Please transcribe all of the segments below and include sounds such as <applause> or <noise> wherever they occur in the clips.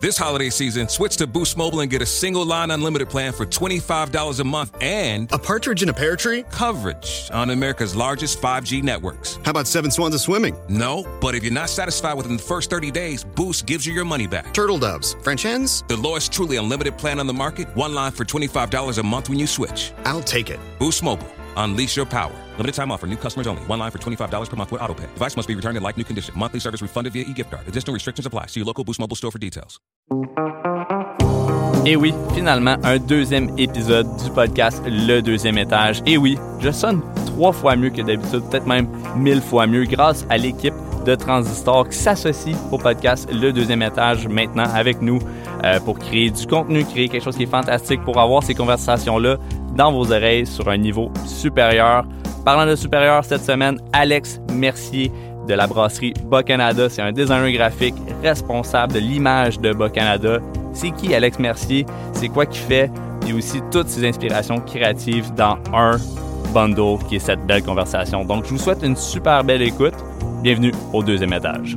This holiday season, switch to Boost Mobile and get a single line unlimited plan for $25 a month and A partridge in a pear tree? coverage on America's largest 5G networks. How about seven swans of swimming? No, but if you're not satisfied within the first 30 days, Boost gives you your money back. Turtle doves. French hens? The lowest truly unlimited plan on the market, one line for $25 a month when you switch. I'll take it. Boost Mobile. Unleash your power. Limited time offer. New customers only. One line for $25 per month with autopay. Device must be returned in like new condition. Monthly service refunded via e-gift card. Additional restrictions apply. See your local Boost Mobile store for details. Et oui, finalement, un deuxième épisode du podcast Le Deuxième Étage. Et oui, je sonne trois fois mieux que d'habitude, peut-être même mille fois mieux, grâce à l'équipe de Transistor qui s'associe au podcast Le Deuxième Étage maintenant avec nous euh, pour créer du contenu, créer quelque chose qui est fantastique pour avoir ces conversations-là dans vos oreilles sur un niveau supérieur. Parlant de supérieur, cette semaine, Alex Mercier de la brasserie Bas Canada. C'est un designer graphique responsable de l'image de Bas Canada. C'est qui Alex Mercier? C'est quoi qu'il fait? Et aussi toutes ses inspirations créatives dans un bundle qui est cette belle conversation. Donc, je vous souhaite une super belle écoute. Bienvenue au deuxième étage.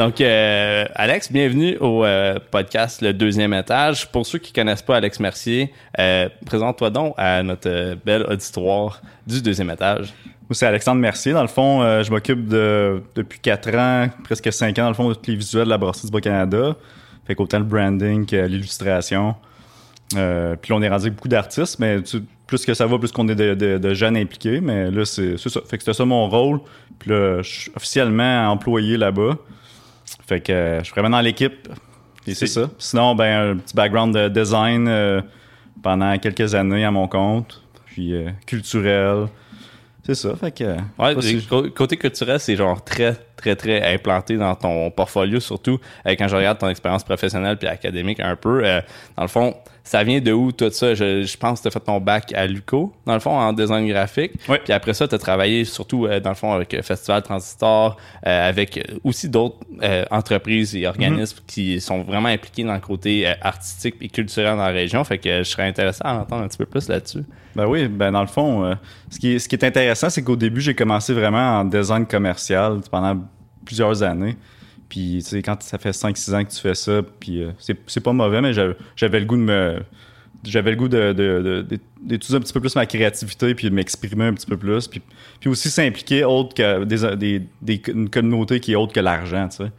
Donc, euh, Alex, bienvenue au euh, podcast Le Deuxième Étage. Pour ceux qui connaissent pas Alex Mercier, euh, présente-toi donc à notre belle auditoire du Deuxième Étage. Moi, c'est Alexandre Mercier. Dans le fond, je m'occupe de, depuis quatre ans, presque cinq ans, dans le fond, de tous les visuels de la brasserie du Bas-Canada. Fait qu'autant le branding que l'illustration. Euh, puis là, on est rendu avec beaucoup d'artistes, mais plus que ça va, plus qu'on est de, de- jeunes impliqués. Mais là, c'est c'est ça. Fait que c'était ça mon rôle. Puis là, je suis officiellement employé là-bas. Fait que euh, je suis vraiment dans l'équipe. Et c'est ça. Sinon, ben, un petit background de design euh, pendant quelques années à mon compte. Puis euh, culturel. C'est ça. Fait que. Ouais, si- côté culturel, c'est genre très, très, très implanté dans ton portfolio, surtout euh, quand je regarde ton expérience professionnelle puis académique un peu. euh, dans le fond, ça vient de où tout ça? Je, je pense que tu as fait ton bac à l'UCO, dans le fond, en design graphique. Ouais. Puis après ça, tu as travaillé surtout, euh, dans le fond, avec euh, Festival Transistor, euh, avec aussi d'autres euh, entreprises et organismes Mm-hmm. qui sont vraiment impliqués dans le côté artistique et culturel dans la région. Fait que je serais intéressé à en entendre un petit peu plus là-dessus. Ben oui, ben dans le fond, ce, qui est, ce qui est intéressant, c'est qu'au début, j'ai commencé vraiment en design commercial pendant plusieurs années. Puis, tu sais, quand ça fait 5-6 ans que tu fais ça, puis euh, c'est pas mauvais, mais j'avais le goût de me. J'avais le goût de, de- d'étudier un petit peu plus ma créativité, puis de m'exprimer un petit peu plus. Puis, puis aussi s'impliquer autre que des, des, des- une communauté qui est autre que l'argent, tu sais.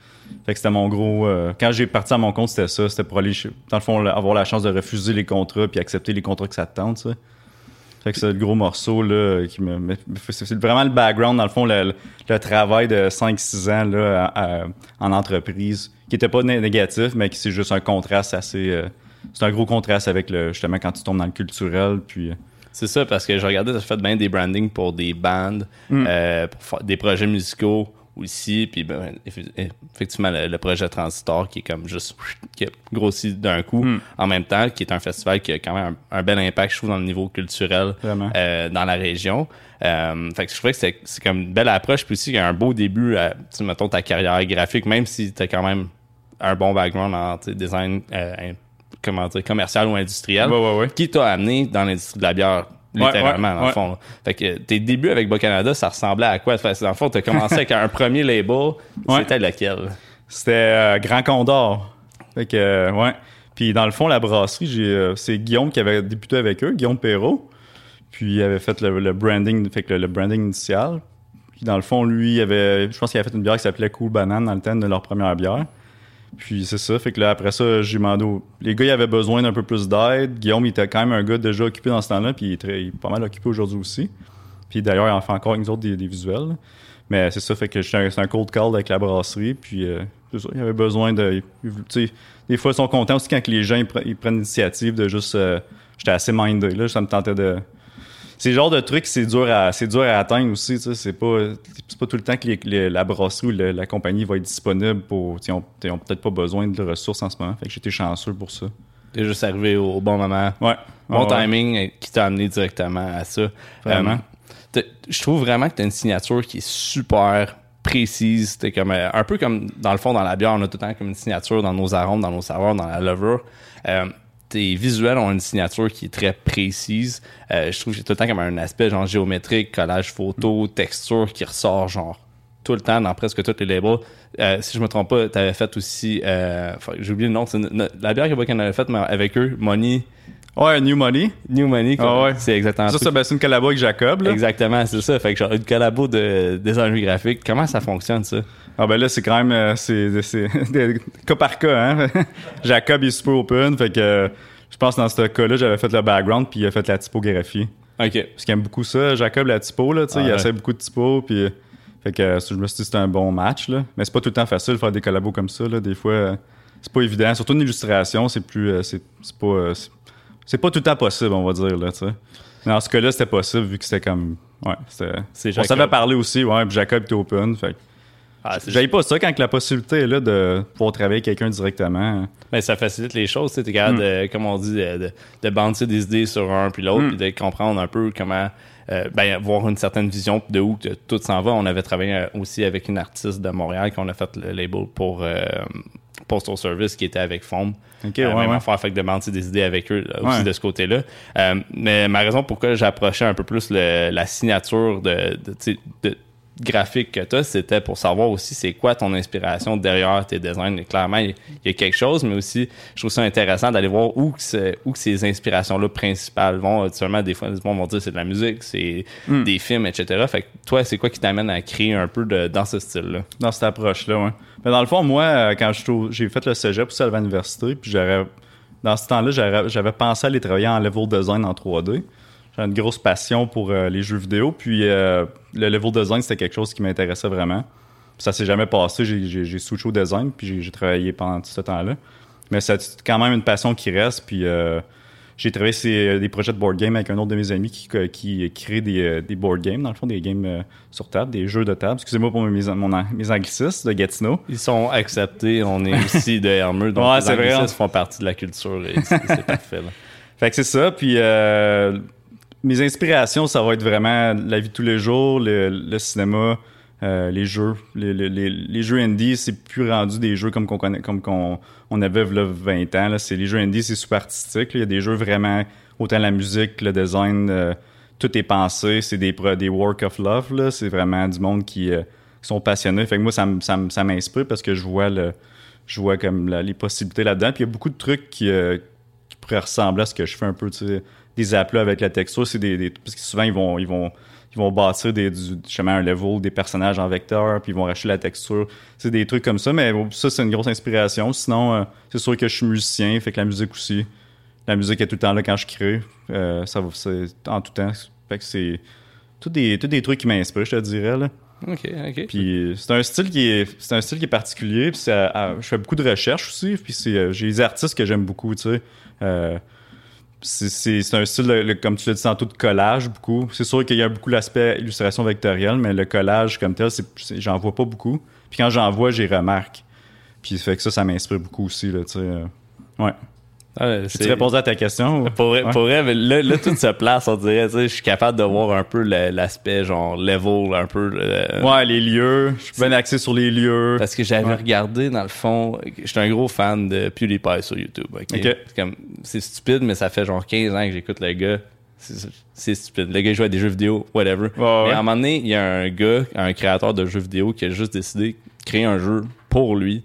Fait que c'était mon gros. euh, quand j'ai parti à mon compte, c'était ça. C'était pour aller, dans le fond, avoir la chance de refuser les contrats, puis accepter les contrats que ça te tente, tu sais. Fait que c'est le gros morceau là, qui me. me- C'est vraiment le background, dans le fond, le, le travail de 5-6 ans là, à- à- en entreprise, qui était pas né- négatif, mais qui c'est juste un contraste assez. euh, c'est un gros contraste avec le justement quand tu tombes dans le culturel. Puis, euh, C'est ça, parce que je regardais, tu as fait bien des brandings pour des bandes, Mm. euh, pour des projets musicaux aussi, puis ben, eff- effectivement, le, le projet Transistor qui est comme juste, qui a grossi d'un coup, Mm. en même temps, qui est un festival qui a quand même un, un bel impact, je trouve, dans le niveau culturel euh, dans la région. Euh, fait que je trouvais que c'est c'est comme une belle approche, puis aussi qu'il y a un beau début à, mettons, ta carrière graphique, même si tu as quand même un bon background en design euh, comment dire, commercial ou industriel, Ouais, ouais, ouais. qui t'a amené dans l'industrie de la bière, littéralement, ouais, dans le ouais. fond. Fait que tes débuts avec Bas Canada, ça ressemblait à quoi? Fait que Dans le fond, t'as commencé avec un premier label. Ouais. C'était lequel? C'était euh, Grand Condor. Fait que, euh, ouais. Puis dans le fond, la brasserie, j'ai, euh, c'est Guillaume qui avait débuté avec eux, Guillaume Perrault. Puis il avait fait le, le branding, fait que le, le branding initial. Puis dans le fond, lui, il avait, je pense qu'il avait fait une bière qui s'appelait Cool Banane dans le thème de leur première bière. Puis c'est ça, fait que là, après ça, j'ai demandé aux- Les gars, ils avaient besoin d'un peu plus d'aide. Guillaume, il était quand même un gars déjà occupé dans ce temps-là, puis il est, très- pas mal occupé aujourd'hui aussi. Puis d'ailleurs, il en fait encore avec nous autres des, visuels. Mais c'est ça, fait que c'est un cold call avec la brasserie, puis euh, ça, il avait besoin de... Tu sais, des fois, ils sont contents aussi quand les gens ils prennent l'initiative de juste... euh, j'étais assez mindé, là, ça me tentait de... C'est le genre de truc, c'est dur à, c'est dur à atteindre aussi. C'est pas, c'est pas tout le temps que les- les- la brasserie ou la compagnie va être disponible pour. Ils ont, peut-être pas besoin de ressources en ce moment. Fait que j'étais chanceux pour ça. T'es juste arrivé au, bon moment. Ouais. Bon ouais. timing qui t'a amené directement à ça. Vraiment. Euh, t'as- je trouve vraiment que tu as une signature qui est super précise. C'était comme euh, un peu comme dans le fond dans la bière, on a tout le temps comme une signature dans nos arômes, dans nos saveurs, dans la levure. Euh, tes visuels ont une signature qui est très précise. Euh, je trouve que j'ai tout le temps comme un aspect genre géométrique, collage photo, texture qui ressort genre tout le temps dans presque tous les labels. Euh, si je me trompe pas, tu avais fait aussi, euh, j'ai oublié le nom, la bière que Buchan avait faite, mais avec eux, Money, Ouais, New Money. New Money. Ah ouais. c'est exactement Ça, ça. ben, c'est une collabo avec Jacob. Là. Exactement, c'est ça. Fait que genre une collabo de design graphique, comment ça fonctionne ça? Ah ben là, c'est quand même euh, c'est, c'est <laughs> cas par cas. Hein? <laughs> Jacob il est super open. Fait que euh, je pense que dans ce cas-là, j'avais fait le background puis il a fait la typographie. OK. Parce qu'il aime beaucoup ça, Jacob, la typo. Là, tu sais, Ah il ouais. essaie beaucoup de typo. Puis, fait que je me suis dit que c'était un bon match. Là. Mais c'est pas tout le temps facile de faire des collabos comme ça. Là. Des fois, euh, c'est pas évident. Surtout une illustration, c'est plus. euh, c'est, pas. c'est, c'est pas tout le temps possible, on va dire. Là, tu sais. Mais dans ce cas-là, c'était possible vu que c'était comme. Ouais, c'était. On savait parler aussi, ouais, puis Jacob était open. Fait Ah, J'aille pas ça quand la possibilité est là de pouvoir travailler avec quelqu'un directement. Ben, ça facilite les choses. Tu capable, de, comme on dit, de, de, des idées sur un puis l'autre, puis de comprendre un peu comment, euh, ben, avoir une certaine vision de où tout s'en va. On avait travaillé euh, aussi avec une artiste de Montréal qu'on a fait le label pour euh, Postal Service qui était avec Foam. Ok, Euh, ouais, même ouais. affaire, fait que des idées avec eux là, aussi Ouais. de ce côté-là. Euh, mais ma raison pourquoi j'approchais un peu plus le- la signature de, de- graphique que tu as, c'était pour savoir aussi c'est quoi ton inspiration derrière tes designs. Et clairement, il y a quelque chose, mais aussi, je trouve ça intéressant d'aller voir où, que où que ces inspirations-là principales vont. Seulement, des fois, les gens vont dire c'est de la musique, c'est Hmm. des films, etc. Fait que toi, c'est quoi qui t'amène à créer un peu de, dans ce style-là? Dans cette approche-là. Mais dans le fond, moi, euh, quand j'ai fait le cégep aussi à l'université, puis j'aurais. Dans ce temps-là, j'avais pensé à aller travailler en level design en 3D. Une grosse passion pour euh, les jeux vidéo, puis euh, le level design, c'était quelque chose qui m'intéressait vraiment. Puis ça s'est jamais passé, j'ai- switché au design, puis j'ai- travaillé pendant tout ce temps-là. Mais c'est quand même une passion qui reste, puis euh, j'ai travaillé sur des projets de board game avec un autre de mes amis qui, qui crée des, des board games, dans le fond, des games sur table, des jeux de table. Excusez-moi pour mes, mon, mes anglicismes de Gatineau. Ils sont acceptés, on est aussi de Hermeux, <laughs> donc Ouais, les c'est vrai, font partie de la culture et c'est parfait. Là. <laughs> Fait que c'est ça. Puis mes inspirations, ça va être vraiment la vie de tous les jours, le, le cinéma, euh, les jeux. Les, les- les- les jeux indie, c'est plus rendu des jeux comme qu'on connaît, comme qu'on on avait là, 20 ans. Là. C'est, les jeux indie, c'est super artistique. là. Il y a des jeux vraiment, autant la musique, le design, euh, tout est pensé. C'est des, des work of love. Là. C'est vraiment du monde qui, euh, qui sont passionnés. Fait que moi, ça, m'inspire parce que je vois le je vois comme les possibilités là-dedans. Puis il y a beaucoup de trucs qui, euh, qui pourraient ressembler à ce que je fais un peu, tu sais, des aplats avec la texture. C'est des, des- parce que souvent ils vont, ils vont, ils vont bâtir des, du, justement un level, des personnages en vecteur, puis ils vont racheter la texture. C'est des trucs comme ça, mais bon, ça c'est une grosse inspiration. Sinon, euh, c'est sûr que je suis musicien, fait que la musique aussi. La musique est tout le temps là quand je crée. Euh, ça va, c'est en tout temps. Fait que c'est tous des, tous des trucs qui m'inspirent, je te dirais là. OK, OK. Puis c'est un style qui est c'est un style qui est particulier. Puis je fais beaucoup de recherches aussi. Puis c'est euh, j'ai des artistes que j'aime beaucoup. Tu sais, Euh, c'est un style le- le- comme tu l'as dit tantôt de collage beaucoup. C'est sûr qu'il y a beaucoup l'aspect illustration vectorielle, mais le collage comme tel, j'en vois pas beaucoup. Puis quand j'en vois, j'y remarque. Puis fait que ça, ça m'inspire beaucoup aussi là. Euh. ouais. Ah, Tu réponds à ta question ou? Pour vrai, Ouais. pour vrai, mais là, là, tout se place, on dirait. tu sais, Je suis capable de voir un peu l'aspect, genre, level, un peu. Ouais, les lieux. Je suis bien axé sur les lieux. Parce que j'avais Ouais. regardé, dans le fond, j'étais un gros fan de PewDiePie sur YouTube. ok? C'est stupide, mais ça fait genre 15 ans que j'écoute le gars. C'est stupide. Le gars joue à des jeux vidéo, whatever. mais à un moment donné, il y a un gars, un créateur de jeux vidéo, qui a juste décidé de créer un jeu pour lui,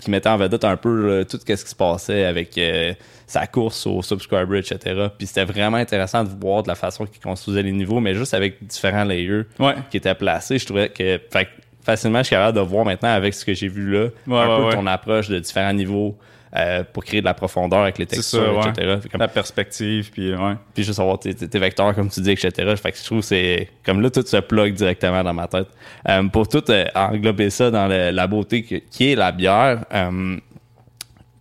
qui mettait en vedette un peu euh, tout ce qui se passait avec euh, sa course au subscriber, etc. Puis c'était vraiment intéressant de voir de la façon qu'il construisait les niveaux, mais juste avec différents layers Ouais. qui étaient placés. Je trouvais que fait facilement, je suis capable de voir maintenant avec ce que j'ai vu là, Ouais, un ouais, peu ton approche de différents niveaux euh, pour créer de la profondeur avec les textures, ça, etc. Comme- La perspective, puis ouais. puis juste avoir tes, vecteurs, comme tu dis, etc. Fait que je trouve que c'est comme là, tout se plug directement dans ma tête. Euh, pour tout euh, englober ça dans le- la beauté que- qui est la bière,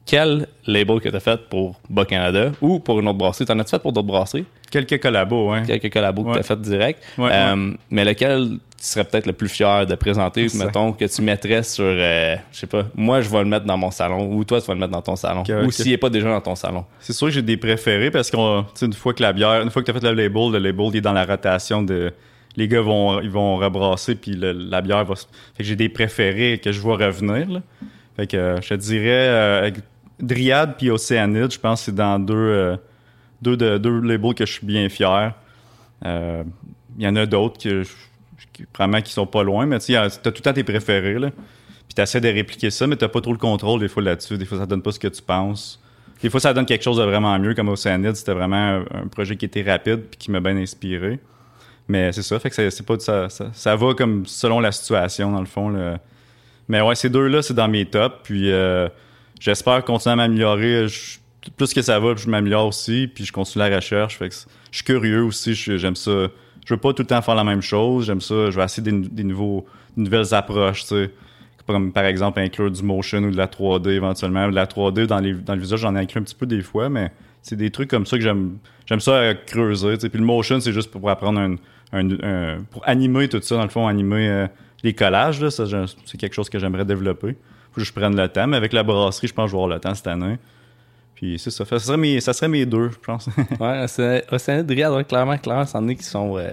quel label que tu as fait pour Bas Canada ou pour une autre brasserie? T'en as-tu fait pour d'autres brasseries? Quelques collabos, ouais. Quelques collabos que tu as fait direct. Ouais, Euh, Mais lequel tu serais peut-être le plus fier de présenter, mettons, que tu mettrais sur, euh, je sais pas, moi je vais le mettre dans mon salon ou toi tu vas le mettre dans ton salon ou ok. s'il n'est pas déjà dans ton salon. C'est sûr que j'ai des préférés parce qu'on, tu sais, une fois que la bière, une fois que tu as fait le label, le label il est dans la rotation de les gars vont, ils vont rebrasser, puis le- la bière va. se- Fait que j'ai des préférés que je vois revenir. Là. Fait que euh, je te dirais euh, avec Dryad puis Océanide, je pense que c'est dans deux, deux, de, deux labels que je suis bien fier. Euh, Il y en a d'autres qui, probablement qui sont pas loin, mais tu t'as tout le temps tes préférés. Puis t'essaies de répliquer ça, mais t'as pas trop le contrôle des fois là-dessus. Des fois, ça donne pas ce que tu penses. Des fois, ça donne quelque chose de vraiment mieux, comme Océanide, c'était vraiment un, projet qui était rapide puis qui m'a bien inspiré. Mais c'est ça, fait que c'est pas ça, ça, va comme selon la situation, dans le fond. Mais ouais, ces deux-là, c'est dans mes tops. Puis euh, j'espère continuer à m'améliorer. Plus que ça va, je m'améliore aussi. Puis je continue la recherche. Je suis curieux aussi. J'aime ça. Je veux pas tout le temps faire la même chose. J'aime ça. Je vais essayer des, nouveaux, nouvelles approches, tu sais. Par exemple inclure du motion ou de la 3D éventuellement. De la 3D dans, les, dans le visage, j'en ai inclus un petit peu des fois, mais c'est des trucs comme ça que j'aime j'aime ça euh, creuser. tu sais. Puis le motion, c'est juste pour apprendre un, un- un- pour animer tout ça, dans le fond, animer euh, les collages. Là, c'est quelque chose que j'aimerais développer. Faut que je prenne le temps. Mais avec la brasserie, je pense que je vais avoir le temps cette année. Puis c'est ça. Fait- Ça serait mes, ça serait mes deux, je pense. <laughs> Ouais, c'est Océanide Dryad, ouais, clairement, clairement, c'en est qui sont, euh,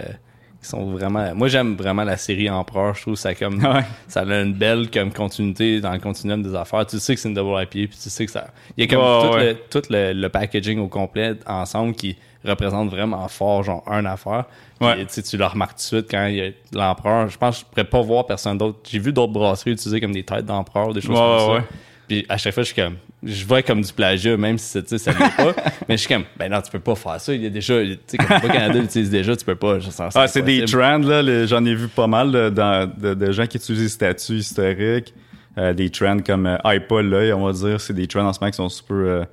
qui sont vraiment. Moi, j'aime vraiment la série Empereur. Je trouve ça comme. Ouais. Ça a une belle comme continuité dans le continuum des affaires. Tu sais que c'est une double IPA, puis tu sais que ça. Il y a comme tout, ouais. Le, tout le, le packaging au complet ensemble qui représente vraiment fort, genre, un affaire. Puis, Ouais. tu le remarques tout de suite quand il y a l'empereur. Je pense que je pourrais pas voir personne d'autre. J'ai vu d'autres brasseries utiliser comme des têtes d'empereur, des choses comme ouais. ça. Puis à chaque fois, je suis comme, je vois comme du plagiat, même si tu sais, ça l'est pas. <laughs> mais je suis comme, ben non, tu peux pas faire ça. Il y a déjà, tu sais, comme le Canada l'utilise déjà, tu peux pas. Je sens Ah, c'est des trends, là. J'en ai vu pas mal là, dans- de, de gens qui utilisent des statuts historiques. Euh, des trends comme euh, iPod, là, on va dire. C'est des trends en ce moment qui sont super. euh,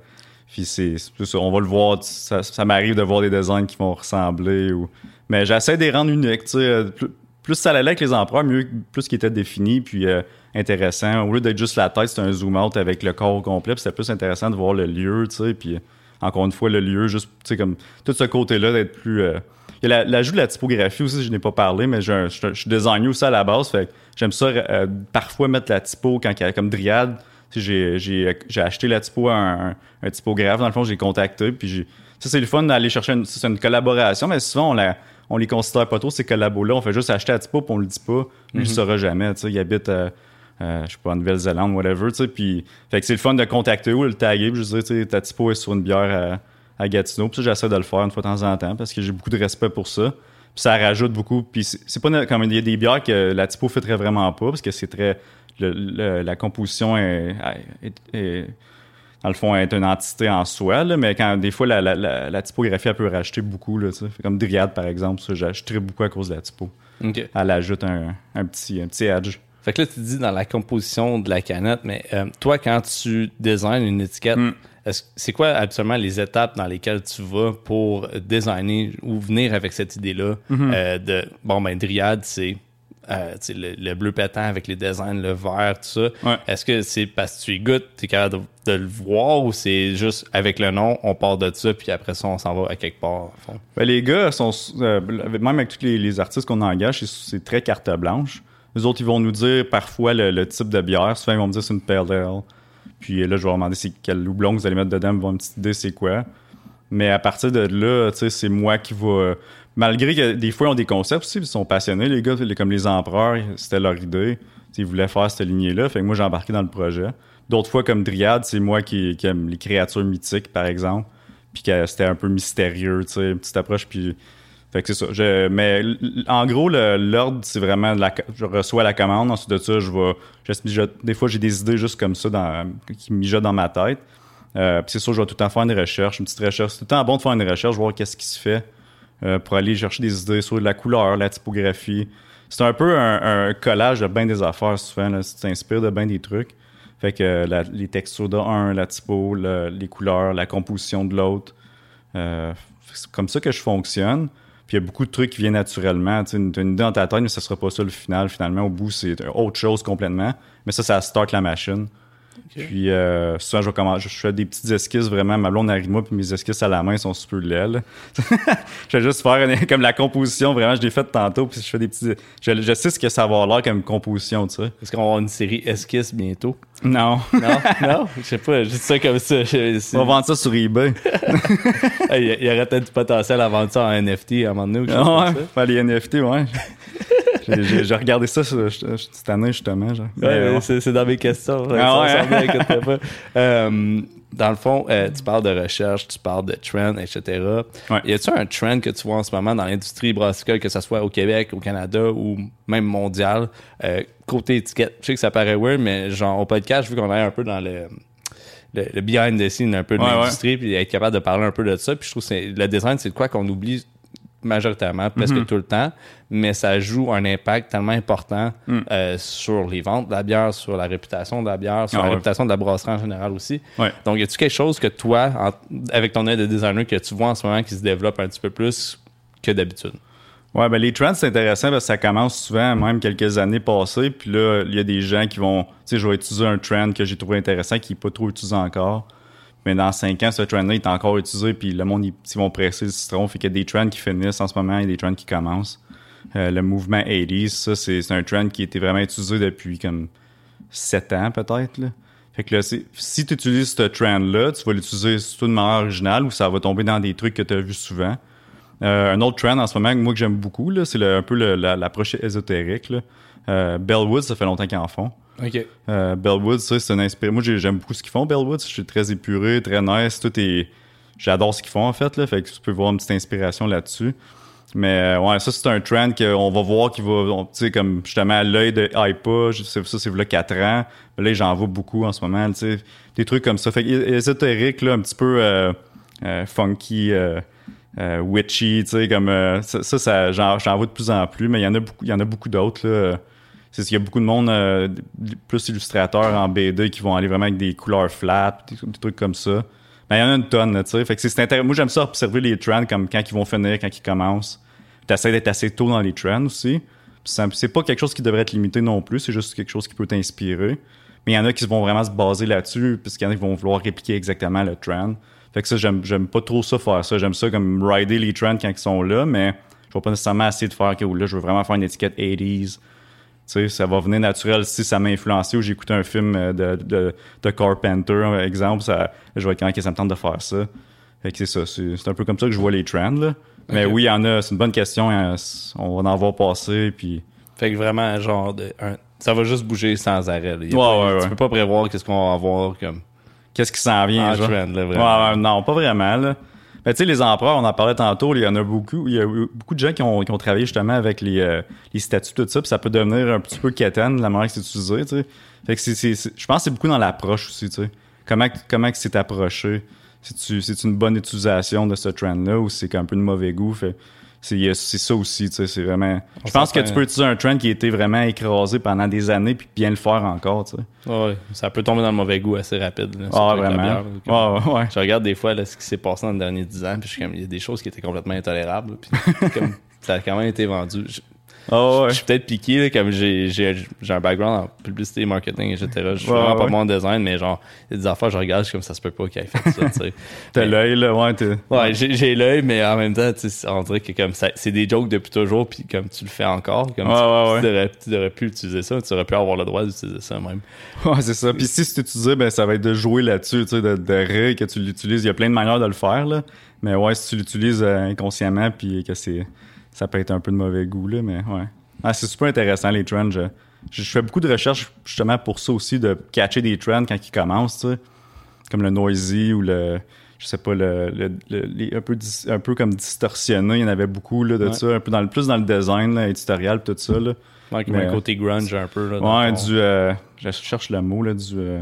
puis c'est. On va le voir. Ça, ça m'arrive de voir des designs qui vont ressembler. Ou... Mais j'essaie de les rendre uniques. tu sais, euh, Plus, ça allait avec les empereurs, mieux plus qu'ils étaient définis. Puis euh, intéressant. Au lieu d'être juste la tête, c'est un zoom out avec le corps complet. Puis c'était plus intéressant de voir le lieu, tu sais. Puis encore une fois, le lieu, juste, tu sais, comme tout ce côté-là d'être plus. euh, il y a la- l'ajout de la typographie aussi, je n'ai pas parlé, mais je suis designer aussi à la base. Fait j'aime ça euh, parfois mettre la typo quand il y a comme Dryad. J'ai, acheté la typo à un, un- typographe. Dans le fond, j'ai contacté. Puis j'ai, ça, c'est le fun d'aller chercher une, une collaboration, mais souvent, on, la, on les considère pas trop, ces collabos-là. On fait juste acheter la typo, puis on le dit pas. Lui, il le saura jamais. Tu sais, il habite, euh, euh, je sais pas, en Nouvelle-Zélande, whatever. Tu sais, puis, fait que c'est le fun de contacter ou le taguer. Puis je dis, tu sais, ta typo est sur une bière à, à Gatineau. Puis ça, j'essaie de le faire une fois de temps en temps parce que j'ai beaucoup de respect pour ça. Puis ça rajoute beaucoup. Puis c'est pas comme il y a des bières que la typo fitterait vraiment pas parce que c'est très. le- le- la composition est, est- est- dans le fond, est une entité en soi, là, mais quand des fois la, la, la, la typographie elle peut rajouter beaucoup, là, tu sais. comme Dryad par exemple, ça j'achèterais beaucoup à cause de la typo. Elle ajoute un, un petit, un petit edge. Fait que là, tu dis dans la composition de la canette, mais euh, toi, quand tu designes une étiquette, Hmm. est-ce- c'est quoi absolument les étapes dans lesquelles tu vas pour designer ou venir avec cette idée-là Mm-hmm. euh, de, bon, ben, Dryad, c'est euh, le, le bleu pétant avec les designs, le vert, tout ça. Ouais. Est-ce que c'est parce que tu y goûtes, tu es capable de, de le voir ou c'est juste avec le nom, on part de ça, puis après ça, on s'en va à quelque part, au fond? Ben, les gars sont euh, même avec tous les, les artistes qu'on engage, c'est- c'est très carte blanche. Les autres, ils vont nous dire parfois le, le type de bière. Souvent, ils vont me dire c'est une Pale Ale. Puis là, je vais leur demander c'est quel houblon vous allez mettre dedans, ils vont avoir une petite idée c'est quoi? Mais à partir de là, c'est moi qui va. Malgré que des fois, ils ont des concepts aussi, ils sont passionnés, les gars, comme les empereurs, c'était leur idée. Ils voulaient faire cette lignée-là. Fait que moi, j'ai embarqué dans le projet. D'autres fois, comme Dryad, c'est moi qui, aime les créatures mythiques, par exemple. Puis que c'était un peu mystérieux, tu sais, une petite approche. Puis fait que c'est ça. Je, mais en gros, l'ordre, c'est vraiment la, je reçois la commande. Ensuite de ça, je vais. des fois, j'ai des idées juste comme ça dans, qui mijotent dans ma tête. Euh, c'est sûr, je vais tout le temps faire une recherche, une petite recherche. C'est tout le temps bon de faire une recherche, voir qu'est-ce qui se fait euh, pour aller chercher des idées sur la couleur, la typographie. C'est un peu un, collage de bien des affaires souvent. Là, tu t'inspires de bien des trucs. Fait que euh, les textures de un, la typo, le- les couleurs, la composition de l'autre. Euh, c'est comme ça que je fonctionne. Puis il y a beaucoup de trucs qui viennent naturellement. Tu as une idée dans ta tête, mais ça sera pas ça le final. Finalement, au bout, c'est autre chose complètement. Mais ça, ça start la machine. Puis euh, souvent, je, vais commen- je fais des petites esquisses vraiment. Ma blonde arrive moi, puis mes esquisses à la main sont super laides. <laughs> je vais juste faire une- comme la composition. Vraiment, je l'ai faite tantôt, puis je fais des petits. Je, je sais ce que ça va avoir l'air comme composition, tu sais. Est-ce qu'on va avoir une série esquisse bientôt? Non. Non, non, je sais pas, je dis ça comme ça. On va vendre ça sur eBay. <laughs> Il y, aurait peut-être du potentiel à vendre ça en NFT à un moment donné ou quelque chose comme ouais, ça. les NFT, ouais. J'ai- regardé ça ce- ce- cette année, justement. Genre. Ouais, c'est, dans mes questions. Ah Ça, ouais, ça me inquiète pas. <laughs> Euh, dans le fond, euh, tu parles de recherche, tu parles de trend, etc. Ouais. Y a-tu un trend que tu vois en ce moment dans l'industrie brassicole, que ce soit au Québec, au Canada ou même mondial, euh, côté étiquette? Je sais que ça paraît weird, mais genre au podcast, vu qu'on est un peu dans le, le, le behind the scene un peu de Ouais, l'industrie, puis être capable de parler un peu de ça, puis je trouve que le design, c'est de quoi qu'on oublie majoritairement, presque Mhm. tout le temps, mais ça joue un impact tellement important Mm. euh, sur les ventes de la bière, sur la réputation de la bière, sur Ah la ouais. réputation de la brasserie en général aussi. Ouais. Donc, y a-tu quelque chose que toi, en- avec ton aide de designer, que tu vois en ce moment qui se développe un petit peu plus que d'habitude? Ouais, ben les trends, c'est intéressant parce que ça commence souvent, même quelques années passées. Puis là, il y a des gens qui vont. Tu sais, je vais utiliser un trend que j'ai trouvé intéressant qui n'est pas trop utilisé encore. Mais dans cinq ans, ce trend-là est encore utilisé. Puis le monde, ils, vont presser le citron. Fait qu'il y a des trends qui finissent en ce moment et des trends qui commencent. Euh, le mouvement 80s, ça, c'est un trend qui été vraiment utilisé depuis comme sept ans, peut-être. Fait que là, si tu utilises ce trend-là, tu vas l'utiliser soit de manière originale ou ça va tomber dans des trucs que tu as vus souvent. Euh, un autre trend en ce moment, moi que j'aime beaucoup, c'est un peu l'approche ésotérique. Là. Euh, Bellwood, ça fait longtemps qu'ils en font. OK. Euh, Bellwood, ça, c'est un inspiré. Moi, j'ai- j'aime beaucoup ce qu'ils font, Bellwood. Je suis très épuré, très nice. Tout est. J'adore ce qu'ils font, en fait. Là. Fait que tu peux voir une petite inspiration là-dessus. Mais euh, ouais, ça, c'est un trend qu'on va voir qui va. Tu sais, comme justement l'œil de sais- ça, c'est là 4 ans. Mais là, j'en vois beaucoup en ce moment. Des trucs comme ça. Fait ésotérique, là, un petit peu euh, euh, funky. witchy, tu sais, comme ça, ça, j'en, vois de plus en plus, mais il y en a beaucoup, il y en a beaucoup d'autres. C'est qu'il y a beaucoup de monde euh, plus illustrateurs en BD qui vont aller vraiment avec des couleurs flat, des, trucs comme ça. Mais il y en a une tonne, tu sais. Fait que c'est, intéressant. Moi, j'aime ça observer les trends comme quand ils vont finir, quand ils commencent. T'essaies d'être assez tôt dans les trends aussi. C'est pas quelque chose qui devrait être limité non plus, c'est juste quelque chose qui peut t'inspirer. Mais il y en a qui vont vraiment se baser là-dessus, puis il y en a qui vont vouloir répliquer exactement le trend. Fait que ça, j'aime, j'aime pas trop ça faire ça. J'aime ça comme rider les trends quand ils sont là, mais je vais pas nécessairement essayer de faire que là, je veux vraiment faire une étiquette 80s. Ça va venir naturel si ça m'a influencé ou j'ai écouté un film euh, de, de, de Carpenter, exemple, ça, je vais être quand que ça me tente de faire ça. Fait que c'est ça. C'est, un peu comme ça que je vois les trends, là. Mais oui, il y en a. C'est une bonne question. hein, On va en voir passer, puis... Fait que vraiment, genre, de, un- ça va juste bouger sans arrêt. Ouais, pas- ouais, Tu ouais. peux pas prévoir qu'est-ce qu'on va avoir comme Qu'est-ce qui s'en vient, en genre? trend, là, vraiment. non, pas vraiment, là. Mais tu sais, les empereurs, on en parlait tantôt, il y en a beaucoup. Il y a beaucoup de gens qui ont, qui ont travaillé justement avec les, euh, les statuts, tout ça, puis ça peut devenir un petit peu quétaine, la manière que c'est utilisé, tu sais. Fait que c'est, je pense que c'est beaucoup dans l'approche aussi, tu sais. Comment, comment que c'est approché? C'est-tu, c'est une bonne utilisation de ce trend-là ou c'est un peu de mauvais goût? Fait, c'est, ça aussi, tu sais, c'est vraiment... Je pense que tu peux utiliser un trend qui a été vraiment écrasé pendant des années puis bien le faire encore, tu sais. Ouais, ça peut tomber dans le mauvais goût assez rapide. là, Ah, vraiment? bière, là, comme- Ouais, ouais, ouais. Je regarde des fois là, ce qui s'est passé dans les derniers 10 ans, puis je suis comme, il y a des choses qui étaient complètement intolérables. Puis <laughs> comme, ça a quand même été vendu. Je, Ouais. je suis peut-être piqué, là, comme j'ai, j'ai, j'ai un background en publicité, marketing, etc. Je suis Ouais, vraiment pas bon en design, mais genre, il y a des affaires, je regarde, je suis comme ça se peut pas qu'il ait fait ça, tu sais. <laughs> T'as l'œil, là, ouais, t'es... Ouais, j'ai, j'ai l'œil, mais en même temps, tu sais, on dirait que comme ça, c'est des jokes depuis toujours, puis comme tu le fais encore, comme Ouais, tu, tu aurais, tu aurais pu utiliser ça, tu aurais pu avoir le droit d'utiliser ça même. <laughs> Ouais, c'est ça. Puis si c'est utilisé, ben ça va être de jouer là-dessus, tu sais, de, de rire que tu l'utilises. Il y a plein de manières de le faire, là. Mais ouais, si tu l'utilises euh, inconsciemment, puis que c'est, ça peut être un peu de mauvais goût, là. Mais ouais. Ah, c'est super intéressant les trends. Je, je fais beaucoup de recherches justement pour ça aussi, de catcher des trends quand ils commencent, tu sais, comme le noisy ou le, je sais pas, le, le- le- les- un peu dis- un peu comme distorsionné. Il y en avait beaucoup là de Ouais. ça, un peu dans le plus dans le design, là, éditorial, tout ça, là. Ouais, Mais- un côté grunge un peu. Là, Ouais, ton- du. euh, je cherche le mot, là, du. euh,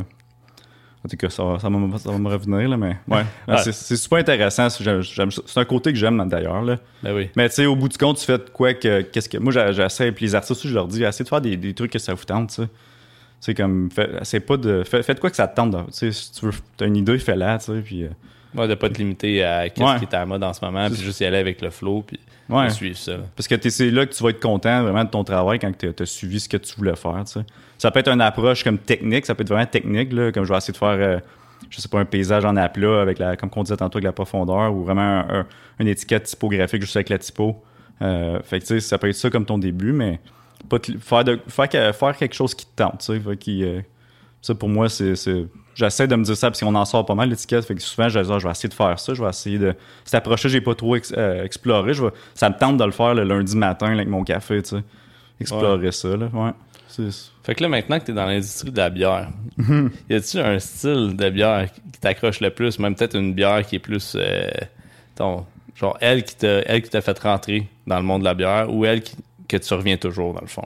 en tout cas, ça va, ça va, me- ça va me revenir, là, mais. Ouais. <laughs> Ouais. C'est, super intéressant. c'est- un côté que j'aime, d'ailleurs, là. Ben oui. Mais, tu sais, au bout du compte, tu fais quoi que. Qu'est-ce que. Moi, j'essaie, puis les artistes aussi, je leur dis, essayez de faire des, des trucs que ça vous tente, tu sais. C'est comme. Fait, pas de. De quoi que ça te tente. là. Tu sais, si tu veux. T'as une idée, fais-la, tu sais, puis. euh, Ouais, de pas te limiter à qu'est-ce Ouais. qui est à la mode en ce moment, puis juste y aller avec le flow, puis Ouais. suivre ça. Parce que c'est là que tu vas être content vraiment de ton travail quand tu as suivi ce que tu voulais faire. Ça peut être une approche comme technique, ça peut être vraiment technique, là, comme je vais essayer de faire, euh, je sais pas, un paysage en aplat, avec la, comme on disait tantôt, avec la profondeur, ou vraiment un- un- une étiquette typographique juste avec la typo. Euh, fait que ça peut être ça comme ton début, mais pas faire, faire, faire quelque chose qui te tente. qui, euh, ça, pour moi, c'est. J'essaie de me dire ça parce qu'on en sort pas mal l'étiquette. Fait que souvent, je Ah, je vais essayer de faire ça. Je vais essayer de. Cette approche-là, j'ai pas trop ex- euh, exploré. Je vais- ça me tente de le faire le lundi matin là, avec mon café, tu sais. Explorer ça, là. Ouais. Fait que là, maintenant que t'es dans l'industrie de la bière, Mm-hmm. y a-tu un style de bière qui t'accroche le plus, même peut-être une bière qui est plus, euh, ton, genre elle qui t'a, elle qui t'a fait rentrer dans le monde de la bière, ou elle qui- que tu reviens toujours dans le fond?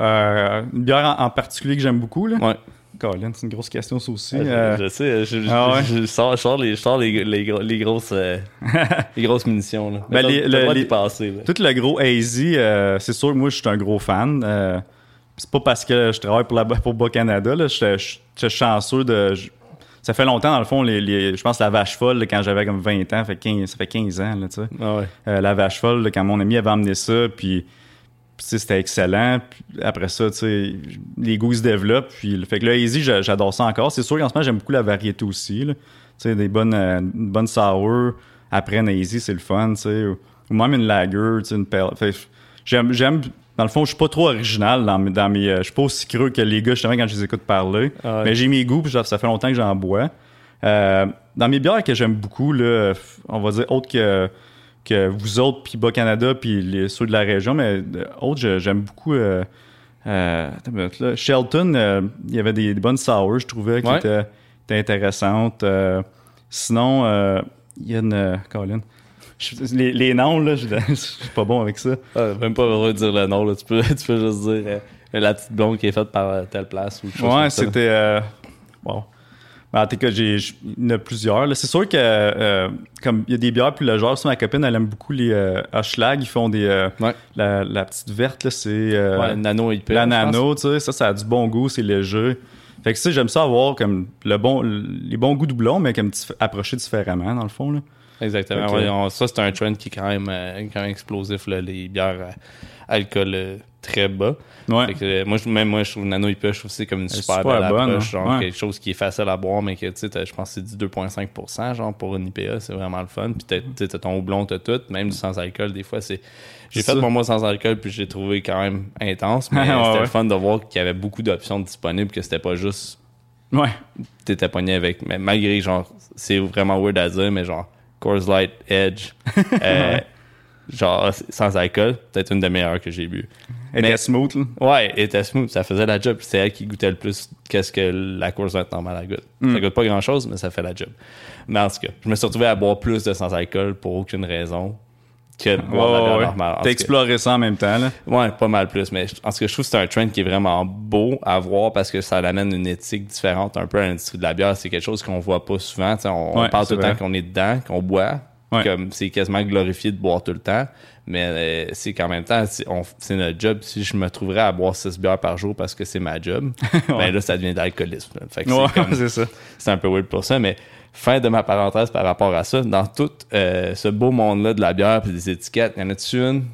Euh, une bière en, en particulier que j'aime beaucoup, là. Ouais. Colin, c'est une grosse question, ça aussi. Je- Euh, Je, sais, je, je- Ah ouais? je sors, les, je sors les, les, gros- les grosses, euh, <laughs> les grosses munitions. Là. Ben, les- le- les- passer. Là. Tout le gros hazy, euh, c'est sûr, moi, je suis un gros fan. Euh, c'est pas parce que je travaille pour, la, pour Bas-Canada. Je suis chanceux de. ça fait longtemps, dans le fond, les, je pense la vache folle, là, quand j'avais comme 20 ans, fait 15, ça fait 15 ans, là, tu sais. Ah ouais. La vache folle, là, quand mon ami avait amené ça, puis, c'était excellent. Puis après ça, tu sais, les goûts se développent. Puis, le- fait que là, Easy, j'a- j'adore ça encore. C'est sûr qu'en ce moment, j'aime beaucoup la variété aussi. là. Tu sais, des bonnes, euh, une bonne sour. Après une Easy, c'est le fun, tu sais. Ou, même une lager, tu sais, une que j'aime, j'aime, dans le fond, je suis pas trop original dans mes, dans mes euh, je suis pas aussi creux que les gars, justement, quand je les écoute parler. Ah. Mais j'ai mes goûts, puis ça ça fait longtemps que j'en bois. Euh, dans mes bières que j'aime beaucoup, là, on va dire autre que que vous autres, puis Bas-Canada, puis ceux de la région, mais euh, autres, j'aime beaucoup. Euh, euh, minute, là. Shelton, euh, il y avait des, des bonnes sours, je trouvais, qui Ouais. étaient, étaient intéressantes. Sinon, il y a une. Colin. Je- les, les noms, là, <laughs> je je suis pas bon avec ça. Ah, même pas besoin de dire le nom. Là. Tu, peux, <laughs> tu peux juste dire la petite blonde qui est faite par telle place ou Ouais, c'était. Ben, en tout cas, j'ai, il y en a plusieurs. là. C'est sûr que, euh, comme il y a des bières plus légères, ma copine, elle aime beaucoup les euh, Hochelag. Ils font des. euh, Ouais. la, la petite verte, c'est. euh, Ouais, nano IP. la nano, tu sais, ça, ça a du bon goût, c'est léger. Fait que ça, j'aime ça avoir comme le bon, les bons goûts doublons, mais comme approchés différemment, dans le fond, là. Exactement. Ok. Ouais, on- ça, c'est un trend qui est quand même, quand même explosif, là, les bières alcool très bas. Ouais. Fait que, euh, moi, je- même moi, je trouve Nano IPA, je trouve c'est comme une super, super belle bonne, approche. hein. Genre, Ouais. quelque chose qui est facile à boire, mais que, tu sais, je pense que c'est du 2,5%, genre, pour une IPA, c'est vraiment le fun. Puis tu sais, t'as ton houblon, t'as tout, même du sans-alcool, des fois, c'est... J'ai fait pour moi sans alcool, puis j'ai trouvé quand même intense, <laughs> mais Ouais, c'était fun de voir qu'il y avait beaucoup d'options disponibles, que c'était pas juste Ouais. t'étais pogné avec. Mais malgré, genre, c'est vraiment weird à dire, mais genre, Coors Light Edge, <laughs> euh, genre, sans alcool, peut-être une des meilleures que j'ai bu. Elle était smooth, là. Ouais, elle était smooth, ça faisait la job. C'est elle qui goûtait le plus qu'est-ce que la Light normale elle goûte. Hmm. Ça goûte pas grand chose, mais ça fait la job. Mais en tout cas, je me suis retrouvé à boire plus de sans alcool pour aucune raison que de boire de la Ouais, normale. T'as exploré ça en même temps, là. Ouais, pas mal plus. Mais en tout cas, je trouve que c'est un trend qui est vraiment beau à voir parce que ça amène une éthique différente un peu à l'industrie de la bière. C'est quelque chose qu'on voit pas souvent. On, on parle tout le temps qu'on est dedans, qu'on boit. Ouais. Comme c'est quasiment glorifié de boire tout le temps. Mais euh, c'est qu'en même temps, c'est notre job. Si je me trouverais à boire 6 bières par jour parce que c'est ma job, <laughs> ben là, ça devient de l'alcoolisme. là. Fait que Ouais, c'est <laughs> ça. un peu weird pour ça, mais fin de ma parenthèse par rapport à ça, dans tout euh, ce beau monde-là de la bière et des étiquettes, y en a-tu une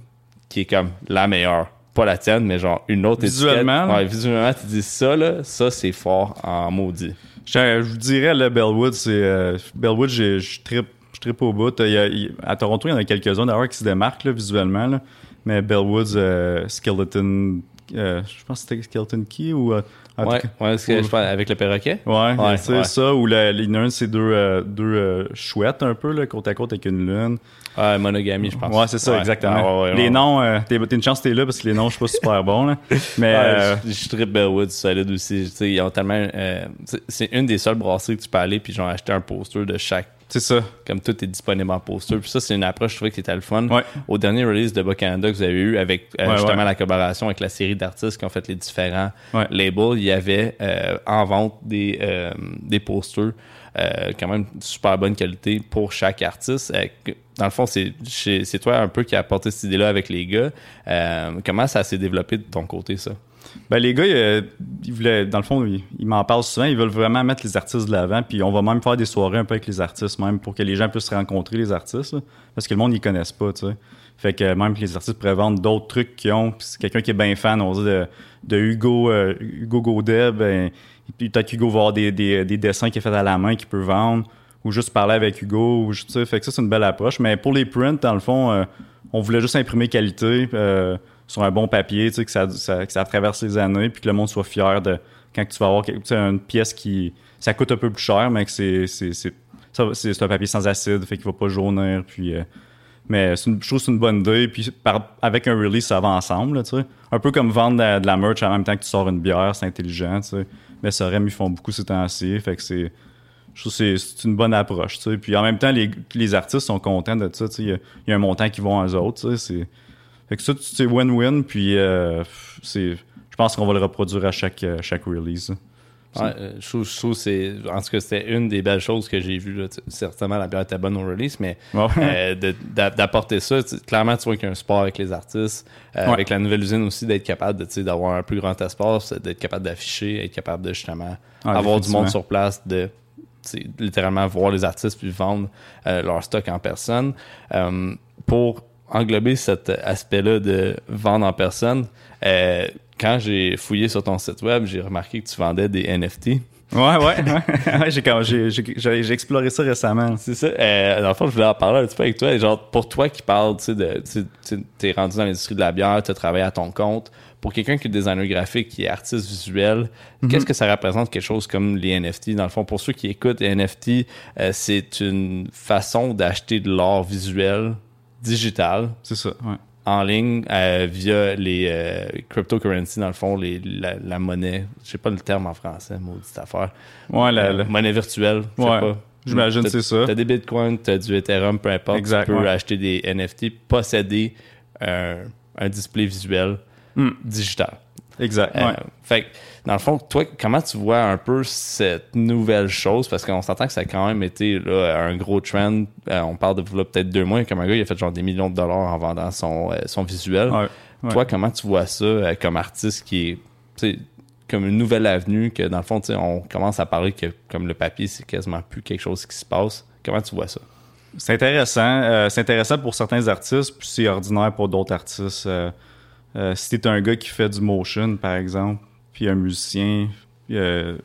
qui est comme la meilleure? Pas la tienne, mais genre une autre Visuellement, étiquette. Ouais, visuellement, tu dis ça, là, ça, c'est fort en maudit. Je, je vous dirais, le Bellwood, c'est. euh, Bellwood, j'ai- je trippe je trippe au bout. Il y a- il- à Toronto, il y en a quelques-uns d'ailleurs qui se démarquent là, visuellement. là. Mais Bellwood's, euh, Skeleton. euh, je pense que c'était Skeleton Key ou. euh, Ouais, ouais, que avec le perroquet. Ouais, Ouais, c'est ouais. ça. Ou la, il y en a un de ces deux, euh, deux euh, chouettes un peu, là, côte à côte avec une lune. Ouais, monogamie, je pense. Ouais, c'est ça, exactement. Les noms, euh, t'es- t'as une chance que t'es là parce que les noms, je suis pas super bon. Là. <laughs> Mais euh, je, je trippe Bellwood solide aussi. Ils ont tellement. euh, c'est- c'est une des seules brasseries que tu peux aller puis genre acheter un poster de chaque c'est ça. comme tout est disponible en poster. Puis ça, c'est une approche, je trouvais qui était le fun. Ouais. Au dernier release de Bas Canada que vous avez eu avec euh, Ouais, justement ouais. la collaboration avec la série d'artistes qui ont fait les différents labels, il y avait euh, en vente des, euh, des posters euh, quand même de super bonne qualité pour chaque artiste. Que- dans le fond, c'est toi un peu qui a apporté cette idée-là avec les gars. Comment ça s'est développé de ton côté, ça? Ben, les gars, euh, ils voulaient, dans le fond, ils, m'en parlent souvent. Ils veulent vraiment mettre les artistes de l'avant. Puis on va même faire des soirées un peu avec les artistes, même pour que les gens puissent rencontrer les artistes. parce que le monde, ils connaissent pas, tu sais. Fait que même que les artistes pourraient vendre d'autres trucs qu'ils ont. Puis c'est quelqu'un qui est bien fan, on dit, de, de Hugo, euh, Hugo Godet, ben, peut-être qu'Hugo va avoir des, des, des dessins qu'il a fait à la main qu'il peut vendre. Ou juste parler avec Hugo. Ou, tu sais, fait que ça, c'est une belle approche. Mais pour les prints, dans le fond, euh, on voulait juste imprimer qualité. Sur un bon papier, tu sais, que ça, traverse les années, puis que le monde soit fier de quand tu vas avoir une pièce qui ça coûte un peu plus cher, mais que c'est c'est un papier sans acide, fait qu'il va pas jaunir, puis euh, mais je trouve que c'est une bonne idée, puis avec un release ça va ensemble, tu sais, un peu comme vendre de la, merch en même temps que tu sors une bière, c'est intelligent, tu sais. Mais ils font beaucoup ces temps-ci, fait que c'est je trouve que c'est- une bonne approche, tu sais. Puis en même temps, les, les artistes sont contents de ça, tu sais. Il y y, a un montant qui vont aux autres, tu sais. Fait que ça, c'est win-win, puis euh, c'est, je pense qu'on va le reproduire à chaque, euh, chaque release. Ouais, euh, je trouve, je trouve c'est. En tout cas, c'était une des belles choses que j'ai vues. Certainement, la bière était bonne au release, mais Ouais. euh, d'apporter ça, clairement, tu vois qu'il y a un sport avec les artistes. Euh, Ouais. Avec la nouvelle usine aussi, d'être capable de, d'avoir un plus grand espace, d'être capable d'afficher, être capable de justement avoir du monde sur place, de littéralement voir les artistes puis vendre euh, leur stock en personne. Pour englober cet aspect-là de vendre en personne, euh, quand j'ai fouillé sur ton site web, j'ai remarqué que tu vendais des NFT. Ouais, ouais, ouais. <laughs> J'ai, exploré ça récemment. C'est ça. Euh, dans le fond, je voulais en parler un petit peu avec toi. Genre, pour toi qui parle, tu sais, de, tu sais, tu es rendu dans l'industrie de la bière, tu as travaillé à ton compte. Pour quelqu'un qui est designer graphique, qui est artiste visuel, qu'est-ce que ça représente quelque chose comme les NFT? Dans le fond, pour ceux qui écoutent, les NFT, euh, c'est une façon d'acheter de l'art visuel digital C'est ça, ouais. en ligne euh, via les euh, cryptocurrencies, dans le fond, les, la, la monnaie. Je sais pas le terme en français, maudite affaire. Ouais, la, Euh, la- monnaie virtuelle. je sais Ouais. pas. J'imagine c'est ça. T'as des bitcoins, t'as du Ethereum, peu importe. Exact, tu peux ouais. acheter des NFT, posséder un, un display visuel Hmm. digital. Exact, Euh, ouais. fait que, dans le fond, toi, comment tu vois un peu cette nouvelle chose? Parce qu'on s'entend que ça a quand même été là, un gros trend. Euh, on parle de peut-être deux mois, comme un gars, il a fait genre des millions de dollars en vendant son, euh, son visuel. Ouais, ouais. Toi, comment tu vois ça euh, comme artiste qui est comme une nouvelle avenue que dans le fond, on commence à parler que comme le papier, c'est quasiment plus quelque chose qui se passe. Comment tu vois ça? C'est intéressant. c'est intéressant pour certains artistes, puis c'est ordinaire pour d'autres artistes. Euh, si t'es un gars qui fait du motion, par exemple, puis un musicien, puis, euh,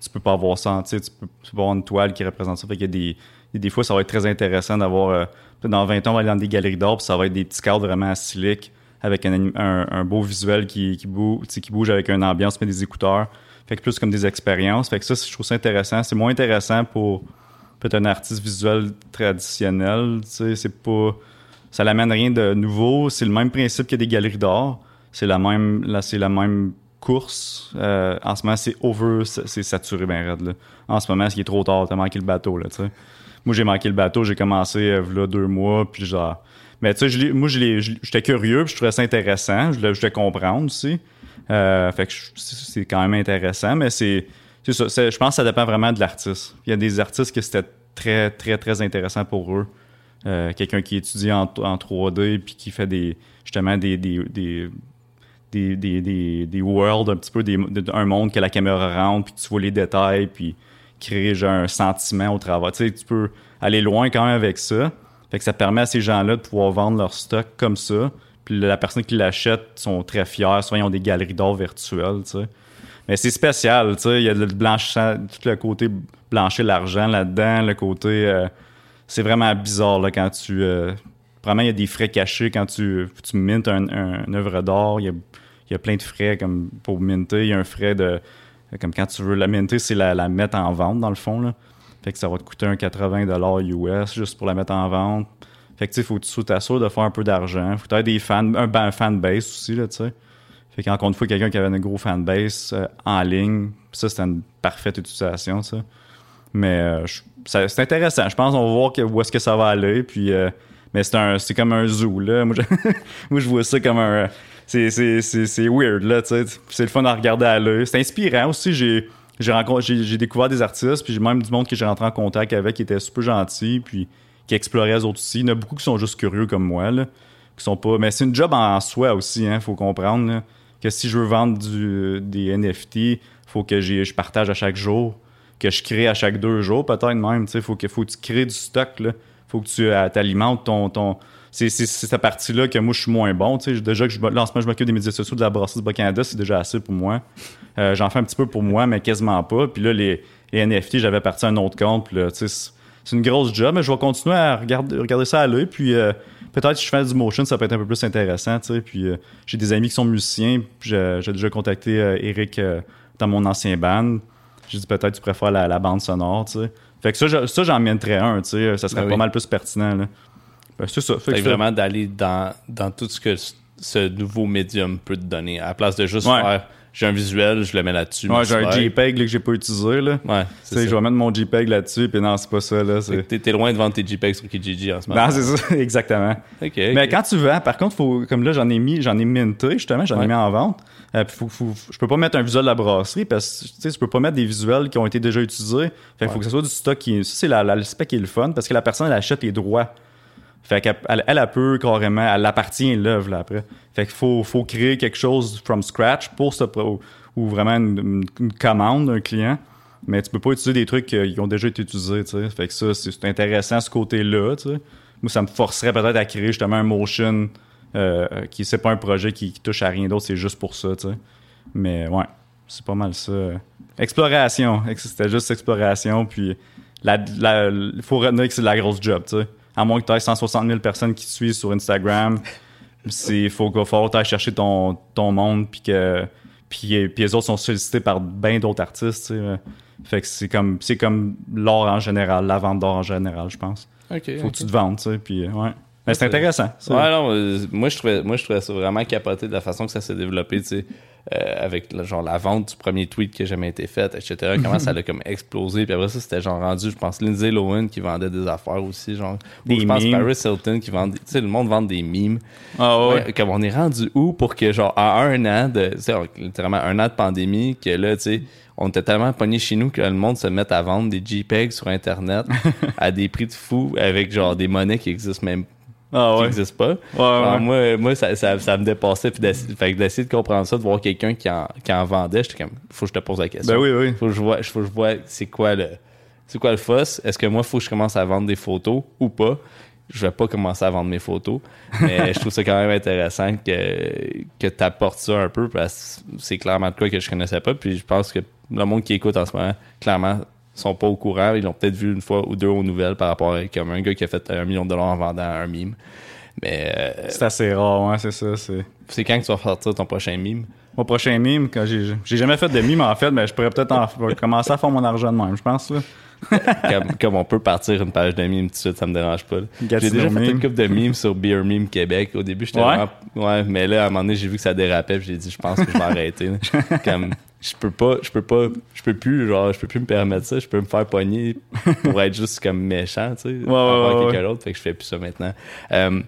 tu peux pas avoir ça. Tu peux, avoir une toile qui représente ça. Fait qu'il y a des, des, fois, ça va être très intéressant d'avoir. euh, dans 20 ans, on va aller dans des galeries d'art, puis ça va être des petits cadres vraiment à silic, avec un, un, beau visuel qui, bouge, qui bouge avec une ambiance, mais des écouteurs. Fait que plus comme des expériences. Fait que ça, je trouve ça intéressant. C'est moins intéressant pour peut-être un artiste visuel traditionnel. C'est pas. Ça l'amène rien de nouveau. C'est le même principe que des galeries d'art. C'est la même. Là, c'est la même course. Euh, en ce moment, c'est over. C'est saturé ben raide, là. En ce moment, il est trop tard. T'as manqué le bateau, là. Moi, j'ai manqué le bateau. J'ai commencé, euh, deux mois, puis genre. Mais tu sais, moi, j'étais curieux, puis je trouvais ça intéressant. Je voulais, comprendre aussi. Euh, fait que c'est quand même intéressant, mais c'est- Je pense que ça dépend vraiment de l'artiste. Il y a des artistes que c'était très, très, très intéressant pour eux. Euh, Quelqu'un qui étudie en, en 3D puis qui fait des justement des, des, des, des, des, des, worlds, un petit peu des, de- un monde que la caméra rentre, puis tu vois les détails, puis créer genre, un sentiment au travers. Tu sais, tu peux aller loin quand même avec ça. Fait que ça permet à ces gens-là de pouvoir vendre leur stock comme ça. Puis la personne qui l'achète sont très fiers. Souvent, ils ont des galeries d'or virtuelles, tu sais. Mais c'est spécial, tu sais. Il y a le blanchissant, tout le côté blanchir l'argent là-dedans, le côté... euh, c'est vraiment bizarre, là, quand tu... Euh, il y a des frais cachés quand tu, tu mintes un, un, une œuvre d'art. Il y a, y a plein de frais comme pour minter. Il y a un frais de... Comme quand tu veux la minter, c'est la, mettre en vente, dans le fond, là. Fait que ça va te coûter un 80 US juste pour la mettre en vente. Fait que tu faut que tu t'assures de faire un peu d'argent. Faut que tu des fans, un, ben, fan base aussi, là. Fait qu'encore une fois, quelqu'un qui avait un gros fanbase euh, en ligne, ça, c'était une parfaite utilisation, ça. Mais euh, c'est intéressant. Je pense qu'on va voir où est-ce que ça va aller. Puis, euh, mais c'est comme un zoo, là. <laughs> Moi, je, vois ça comme un. C'est, weird, là. C'est le fun à regarder à l'œil. C'est inspirant aussi. J'ai, j'ai, découvert des artistes, puis j'ai même du monde que j'ai rentré en contact avec qui était super gentil, puis qui explorait les autres aussi. Il y en a beaucoup qui sont juste curieux comme moi, là. Qui sont pas. Mais c'est une job en soi aussi, hein, faut comprendre, que si je veux vendre du, des NFT, faut que je partage à chaque jour, que je crée à chaque deux jours, peut-être même. Il faut que, faut que tu crées du stock. Là. faut que tu euh, t'alimentes ton. c'est, cette partie-là que moi, je suis moins bon. tu sais. Déjà que je, là, en ce moment, je m'occupe des médias sociaux de la brasserie du Bas-Canada, c'est déjà assez pour moi. Euh, j'en fais un petit peu pour moi, mais quasiment pas. Puis là, les, NFT, j'avais parti à un autre compte. c'est, une grosse job, mais je vais continuer à regarder, regarder ça à l'œil. Puis euh, peut-être si je fais du motion, ça peut être un peu plus intéressant. Puis j'ai des amis qui sont musiciens. J'ai, déjà contacté Eric dans mon ancien band. J'ai dit peut-être tu préfères la, la bande sonore. tu sais. Fait que ça, je- ça j'en mènerais un. tu sais. Ça serait Ben pas oui. mal plus pertinent. Là. Ben, c'est ça. Fait Fait que que ça- vraiment d'aller dans, dans tout ce que ce- ce nouveau médium peut te donner. À la place de juste Ouais. faire j'ai un visuel, je le mets là-dessus. Ouais, j'ai un. JPEG là, que j'ai pas utilisé. Là. Ouais, c'est ça. je vais mettre mon JPEG là-dessus, puis non, c'est pas ça. Là, c'est... T'es t'es loin de vendre tes JPEG sur Kijiji en ce moment. Non, c'est ça, <laughs> exactement. Ok, Mais quand tu vends, par contre, faut, comme là, j'en ai mis, j'en ai minté, justement, j'en Ouais. ai mis en vente. Euh, puis faut, faut- je peux pas mettre un visuel de la brasserie parce que tu peux pas mettre des visuels qui ont été déjà utilisés. Fait qu'il faut que ce soit du stock qui. Ça, c'est la- qui est le fun parce que la personne, elle achète les droits. Fait qu'elle elle, elle, peut carrément, elle appartient l'œuvre là après. Fait qu'il faut, faut créer quelque chose from scratch pour ce pro, ou vraiment une, commande d'un client. Mais tu peux pas utiliser des trucs qui ont déjà été utilisés, tu sais. Fait que ça, c'est intéressant ce côté-là, tu sais. Moi, ça me forcerait peut-être à créer justement un motion euh, qui c'est pas un projet qui, touche à rien d'autre, c'est juste pour ça, tu sais. Mais ouais, c'est pas mal ça. Exploration, Ex- c'était juste exploration, puis il faut retenir que c'est de la grosse job, tu sais. À moins que tu aies 160 000 personnes qui te suivent sur Instagram, il faut qu'il faut que tu chercher ton, ton monde, puis que puis, puis les autres sont sollicités par bien d'autres artistes. Fait que c'est comme c'est comme l'art en général, la vente d'art en général, je pense. Ok, Faut que tu te vendes, tu sais, puis ouais. Mais c'est c'est- intéressant. ça. Ouais, non, euh, moi je trouvais, moi je trouvais ça vraiment capoté de la façon que ça s'est développé, tu sais, euh, avec le- genre la vente du premier tweet qui a jamais été fait, etc. Comment ça a comme explosé, puis après ça c'était genre rendu, je pense Lindsay Lohan qui vendait des affaires aussi, genre, ou je pense. Paris Hilton qui vendait, tu sais, le monde vend des mimes. Ah ouais. Ouais, comme on est rendu où pour que genre à un an de, tu sais, littéralement un an de pandémie, que là, tu sais, on était tellement pogné chez nous que le monde se mette à vendre des JPEG sur internet <laughs> à des prix de fou avec genre des monnaies qui existent même Ah qui ouais. n'existent pas. Ouais, Alors, ouais. moi, moi ça, ça, ça me dépassait. Puis d'essayer, de comprendre ça, de voir quelqu'un qui en, qui en vendait, j'étais comme, faut que je te pose la question. Ben oui, oui. Faut que je vois, faut que je vois c'est quoi le, c'est quoi le fuss? Est-ce que moi, faut que je commence à vendre des photos ou pas? Je vais pas commencer à vendre mes photos. Mais <laughs> je trouve ça quand même intéressant que, que tu apportes ça un peu parce que c'est clairement de quoi que je connaissais pas. Puis je pense que le monde qui écoute en ce moment, clairement, sont pas au courant. Ils l'ont peut-être vu une fois ou deux aux nouvelles par rapport à comme un gars qui a fait un million de dollars en vendant un mime. Mais euh, C'est assez rare, ouais, c'est ça. C'est... quand que tu vas sortir ton prochain mime? Mon prochain mime, quand j'ai, j'ai jamais fait de mime en fait, mais je pourrais peut-être en- <laughs> commencer à faire mon argent de même, je pense. Là. <laughs> comme, comme on peut partir une page de mime tout de suite, ça me dérange pas. J'ai déjà fait une couple de mimes sur Beer Meme Québec. Au début, j'étais Ouais? vraiment. Ouais, mais là, à un moment donné, j'ai vu que ça dérapait, j'ai dit, je pense que je vais <laughs> arrêter. là. comme, je peux pas, je peux pas, je peux plus, genre, je peux plus me permettre ça. Je peux me faire pogner pour être juste comme méchant, tu sais, ouais, avoir ouais, quelqu'un d'autre. Fait que je fais plus ça maintenant. Euh,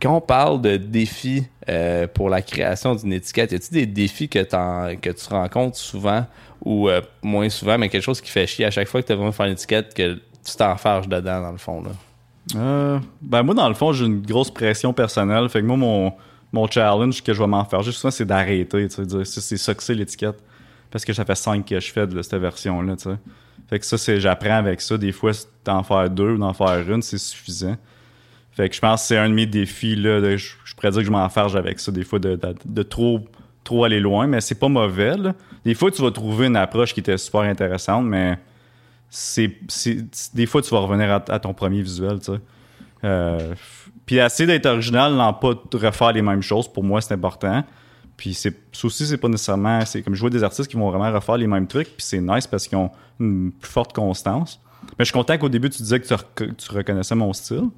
quand on parle de défis euh, pour la création d'une étiquette, y a-t-il des défis que, t'en- que tu rencontres souvent ou euh, moins souvent, mais quelque chose qui fait chier à chaque fois que tu vas faire une étiquette que tu t'enfarges dedans, dans le fond, là? Ben moi, dans le fond, j'ai une grosse pression personnelle. Fait que moi, mon, mon challenge que je vais m'en faire juste souvent, c'est d'arrêter. tu sais, c'est ça que c'est l'étiquette. Parce que ça fait 5 que je fais de cette version-là. Fait que ça, c'est j'apprends avec ça. Des fois, d'en faire deux ou d'en faire une, c'est suffisant. Fait que je pense que c'est un de mes défis. Là, je, je pourrais dire que je m'enfarge avec ça, des fois, de, trop, trop aller loin. Mais c'est pas mauvais. Des fois, tu vas trouver une approche qui était super intéressante, mais c'est, des fois, tu vas revenir à, ton premier visuel. tu. Euh, puis essayer d'être original, n'en pas refaire les mêmes choses, pour moi, c'est important. Puis c'est ça aussi, c'est pas nécessairement. C'est comme je vois des artistes qui vont vraiment refaire les mêmes trucs, puis c'est nice parce qu'ils ont une plus forte constance. Mais je suis content qu'au début, tu disais que tu, rec- tu reconnaissais mon style.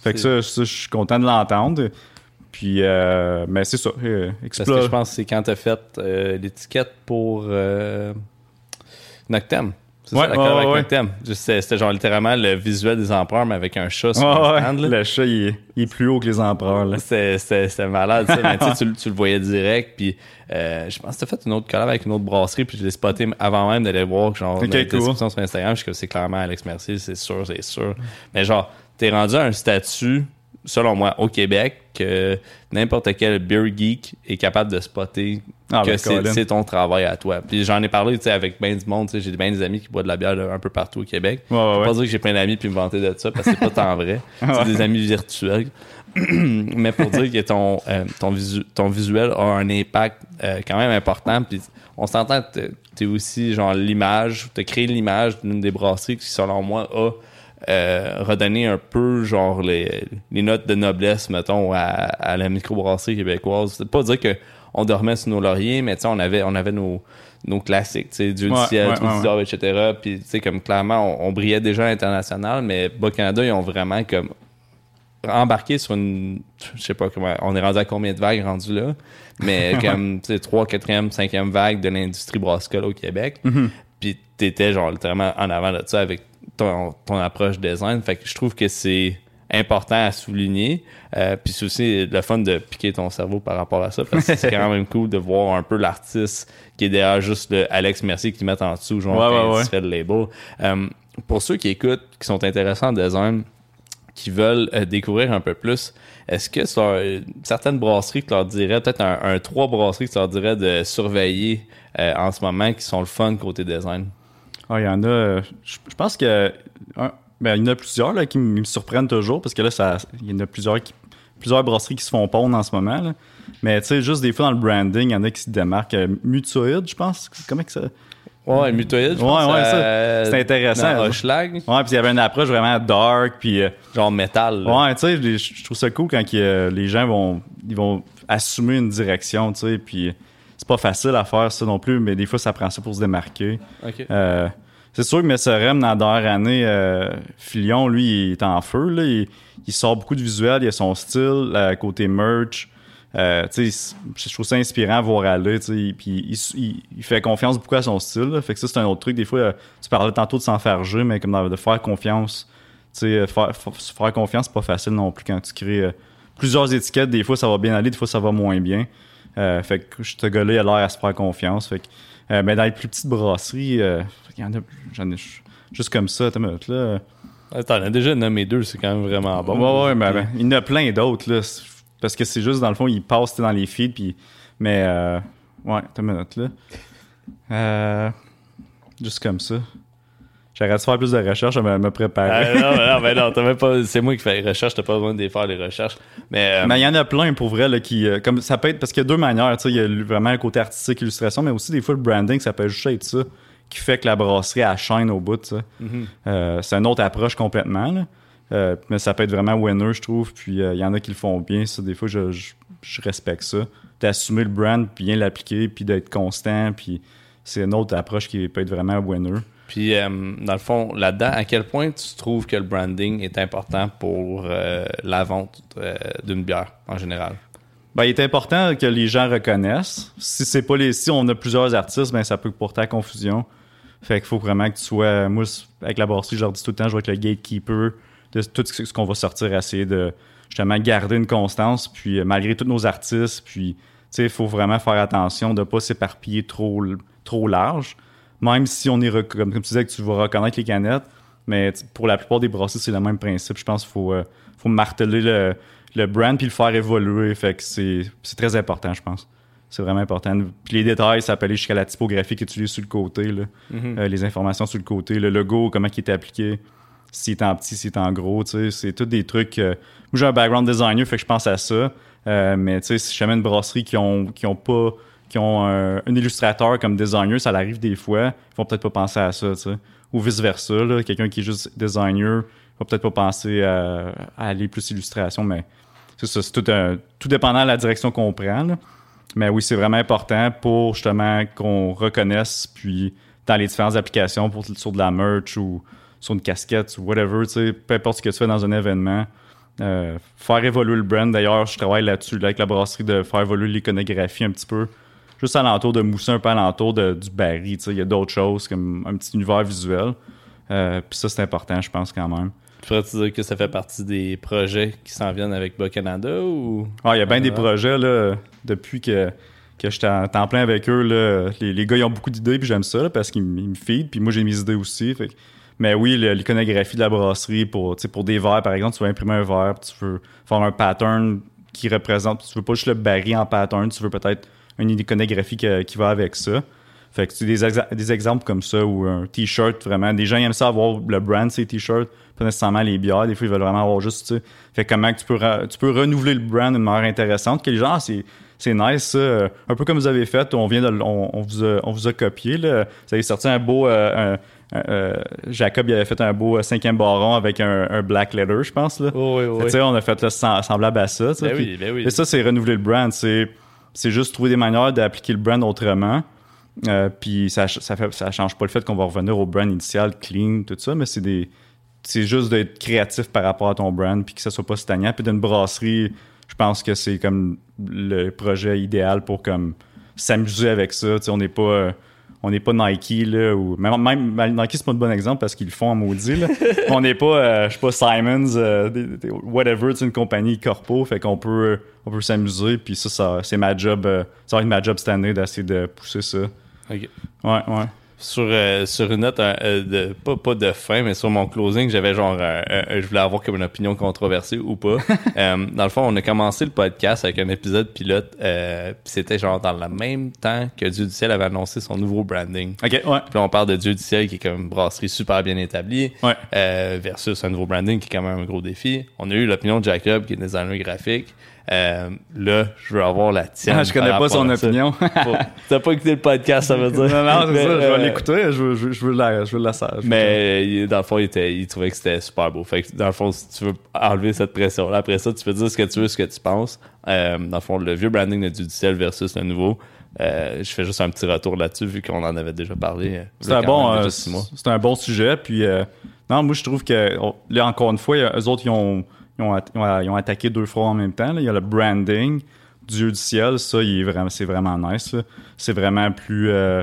Fait que ça, ça, je suis content de l'entendre. Puis, euh, mais c'est ça. euh, Parce que je pense que c'est quand tu as fait euh, l'étiquette pour euh, Noctem. C'est Ouais, ça, ouais, avec ouais. Noctem. Juste, C'était genre littéralement le visuel des empereurs, mais avec un chat sur un ouais, stand. là. le chat, il est, il est plus haut que les empereurs. Là. C'était- malade, ça. Mais tu, sais, tu, le- le voyais direct. Puis euh, je pense que tu fait une autre collab avec une autre brasserie. Puis je l'ai spoté avant même d'aller voir genre, Ok, dans la cool. description sur Instagram. Je suis c'est clairement Alex Mercier, c'est sûr, c'est sûr. Mais genre, t'es rendu à un statut selon moi, au Québec, que n'importe quel beer geek est capable de spotter Ah, que ben, c'est ton travail à toi. Puis j'en ai parlé, avec bien du monde, j'ai bien des amis qui boivent de la bière un peu partout au Québec. Ouais, ouais, ouais. pas dire que j'ai plein d'amis puis me vanter de ça parce que c'est pas tant vrai. <laughs> C'est des amis virtuels. <clears throat> Mais pour dire que ton, euh, ton, visu- ton visuel a un impact euh, quand même important. Puis on s'entend que tu es aussi genre l'image, tu as créé l'image d'une des brasseries qui, selon moi, a euh, redonné un peu genre les, les notes de noblesse, mettons, à, à la microbrasserie québécoise. C'est pas dire que on dormait sur nos lauriers, mais tu sais, on avait, on avait nos, nos classiques, tu sais, Dieu Ouais, du ciel, ouais, Trou ouais, du etc. Puis, tu sais, comme clairement, on, on brillait déjà à l'international, mais Bas-Canada, ils ont vraiment comme embarqué sur une, je sais pas comment, on est rendu à combien de vagues rendu là, mais <laughs> comme, tu sais, 3, 4e, 5e vague de l'industrie brassicole au Québec. Puis t'étais genre littéralement en avant de ça avec ton, ton approche design. Fait que je trouve que c'est important à souligner. Euh, puis c'est aussi le fun de piquer ton cerveau par rapport à ça parce que c'est <laughs> quand même cool de voir un peu l'artiste qui est derrière juste le Alex Mercier qui met en dessous, genre, Ouais, ouais, ouais. fait le label. Euh, pour ceux qui écoutent, qui sont intéressés en design, qui veulent euh, découvrir un peu plus, est-ce que un- certaines brasseries que leur dirais, peut-être un, trois brasseries que tu leur dirais de surveiller euh, en ce moment qui sont le fun côté design? Ah, il y en a. euh, Je pense que. ben, il y en a plusieurs là, qui me surprennent toujours parce que là, ça, il y en a plusieurs, plusieurs brasseries qui se font pondre en ce moment. Mais tu sais, juste des fois dans le branding, il y en a qui se démarquent. Euh, Mutoid, je pense. Comment que ça. Ouais, Mutoid, je Ouais, ouais, ça, euh, c'est intéressant. Ouais, puis il y avait une approche vraiment dark. Puis. euh, genre métal. là. Ouais, tu sais, je trouve ça cool quand a- les gens vont, ils vont assumer une direction, tu sais, puis c'est pas facile à faire ça non plus, mais des fois ça prend ça pour se démarquer. Ok. Euh, c'est sûr que Messerem, dans la dernière année, euh, Filion, lui, il est en feu, là, il, il sort beaucoup de visuels, il a son style, euh, côté merch. Euh, je trouve ça inspirant à voir aller, puis il, il- il fait confiance beaucoup à son style, là. fait que ça c'est un autre truc. Des fois, euh, tu parlais tantôt de s'enfarger, mais comme de faire confiance euh, faire, faire confiance, c'est pas facile non plus quand tu crées euh, plusieurs étiquettes. Des fois, ça va bien aller, des fois, ça va moins bien. Euh, fait que ce gars-là, il a l'air à se faire confiance. Fait que, mais dans les plus petites brasseries, euh, il y en a, j'en ai juste comme ça. Minute, là. Attends, on a déjà nommé deux, c'est quand même vraiment bon. ouais, ouais, mais ben, il y en a plein d'autres, là. Parce que c'est juste, dans le fond, tu sais, dans les feeds, puis... Mais, euh, ouais, attends une minute, là. Euh, juste comme ça. J'arrête de faire plus de recherches, je vais me préparer. Ah, non, non, ben non, t'as même pas, c'est moi qui fais les recherches, t'as pas besoin de faire les recherches. Mais, euh, Mais il y en a plein pour vrai là, qui euh, comme ça peut être parce qu'il y a deux manières, tu sais, il y a vraiment le côté artistique illustration, mais aussi des fois le branding, ça peut juste être ça qui fait que la brasserie elle shine au bout. Euh, c'est une autre approche complètement là. Euh, mais ça peut être vraiment winner, je trouve. Puis euh, il y en a qui le font bien. Ça, des fois, je, je, je respecte ça. D'assumer le brand, puis bien l'appliquer, puis d'être constant. Puis c'est une autre approche qui peut être vraiment winner. Puis, euh, dans le fond, là-dedans, à quel point tu trouves que le branding est important pour la vente d'une bière en général? Ben, il est important que les gens reconnaissent. Si c'est pas les, si on a plusieurs artistes, ben ça peut porter à confusion. Fait qu'il faut vraiment que tu sois, moi avec la brasserie, je leur dis tout le temps, je vais être le gatekeeper de tout ce qu'on va sortir, essayer de justement garder une constance, puis euh, malgré tous nos artistes, puis tu sais, il faut vraiment faire attention de pas s'éparpiller trop, trop large. Même si on est, comme, comme tu disais, que tu vas reconnaître les canettes, mais pour la plupart des brasseries, c'est le même principe. Je pense qu'il faut, euh, faut marteler le, le brand puis le faire évoluer. Fait que c'est c'est très important, je pense. C'est vraiment important. Puis les détails, ça peut aller jusqu'à la typographie que tu lis sur le côté, là. Euh, les informations sur le côté, le logo, comment il est appliqué, s'il est en petit, s'il est en gros, tu sais, c'est tous des trucs. Moi, j'ai un background designer, fait que je pense à ça. Euh, mais tu sais, si jamais une brasserie qui ont, qui ont pas, qui ont un, illustrateur comme designer, ça l'arrive des fois, ils vont peut-être pas penser à ça, tu sais. Ou vice-versa, là. Quelqu'un qui est juste designer va peut-être pas penser à, aller plus illustration, mais c'est ça, c'est tout, un- tout dépendant de la direction qu'on prend. Mais oui, c'est vraiment important pour justement qu'on reconnaisse, puis dans les différentes applications, pour, sur de la merch ou sur une casquette ou whatever, tu sais, peu importe ce que tu fais dans un événement, euh, faire évoluer le brand. D'ailleurs, je travaille là-dessus, là, avec la brasserie, de faire évoluer l'iconographie un petit peu. Juste alentour de mousser un peu alentour de, du sais, il y a d'autres choses comme un petit univers visuel. Euh, puis ça, c'est important, je pense, quand même. Tu pourrais-tu dire que ça fait partie des projets qui s'en viennent avec Bas Canada ou? Ah, il y a bien des Ouais. projets là, depuis que, que j'étais en temps plein avec eux. Là, les, les gars ils ont beaucoup d'idées puis j'aime ça là, parce qu'ils me feed. Puis moi j'ai mes idées aussi. Fait que Mais oui, l'iconographie de la brasserie pour, pour des verres, par exemple, tu veux imprimer un verre, tu veux faire un pattern qui représente, tu veux pas juste le baril en pattern, tu veux peut-être une iconographie qui va avec ça. Fait que tu des, des exemples comme ça ou un t-shirt vraiment. Des gens ils aiment ça avoir le brand ces t-shirts, pas nécessairement les bières. Des fois ils veulent vraiment avoir juste tu sais. Fait que comment tu peux tu peux renouveler le brand d'une manière intéressante que les gens ah, c'est c'est nice ça. Euh, un peu comme vous avez fait, on vient de on, on vous a vous copié là. Vous avez sorti un beau euh, euh, Jacob il avait fait un beau euh, cinquième baron avec un, un black leather je pense là. Oh, oui, oui. on a fait sem- semblable à ça. sais, Ben puis- oui, ben. Et ça, c'est renouveler le brand. C'est, c'est juste trouver des manières d'appliquer le brand autrement. Euh, puis ça, ça, fait, ça change pas le fait qu'on va revenir au brand initial, clean, tout ça, mais c'est des. C'est juste d'être créatif par rapport à ton brand, puis que ça soit pas stagnant. Puis d'une brasserie, je pense que c'est comme le projet idéal pour comme s'amuser avec ça. On n'est pas. euh, on n'est pas Nike, là, ou même, même Nike, c'est pas un bon exemple parce qu'ils le font en maudit, là. <laughs> on n'est pas, euh, je sais pas, Simons, euh, des- des- whatever, sais, une compagnie corpo, fait qu'on peut, on peut s'amuser, puis ça, ça c'est ma job, euh, ça va être ma job cette année d'essayer de pousser ça. Ouais, ouais. Sur, euh, sur une note euh, de pas, pas de fin, mais sur mon closing, j'avais genre un- un- je voulais avoir comme une opinion controversée ou pas. <laughs> Euh, dans le fond, on a commencé le podcast avec un épisode pilote, euh, c'était genre dans le même temps que Dieu du ciel avait annoncé son nouveau branding. Ok, ouais. Puis là, on parle de Dieu du ciel qui est comme une brasserie super bien établie Ouais. euh, versus un nouveau branding qui est quand même un gros défi. On a eu l'opinion de Jacob qui est designer graphique. Euh, là, je veux avoir la tienne. Ah, je connais pas son opinion. T'as pas écouté le podcast, ça veut dire. non, non, c'est ça, je vais euh, l'écouter, je veux, je, veux- je veux la, je veux la sage. Mais dans le fond, il, était, il trouvait que c'était super beau. Fait que dans le fond, si tu veux enlever cette pression-là, après ça, tu peux dire ce que tu veux, ce que tu penses. Euh, dans le fond, le vieux branding de Dudicel versus le nouveau. euh, je fais juste un petit retour là-dessus vu qu'on en avait déjà parlé. C'est un, bon, euh, un bon sujet. Puis, euh, non, moi, je trouve que, là, encore une fois, il y a- eux autres, ils ont, ils ont, attaqué deux fois en même temps. Il y a le branding, Dieu du ciel, ça, c'est vraiment nice. C'est vraiment plus. Euh,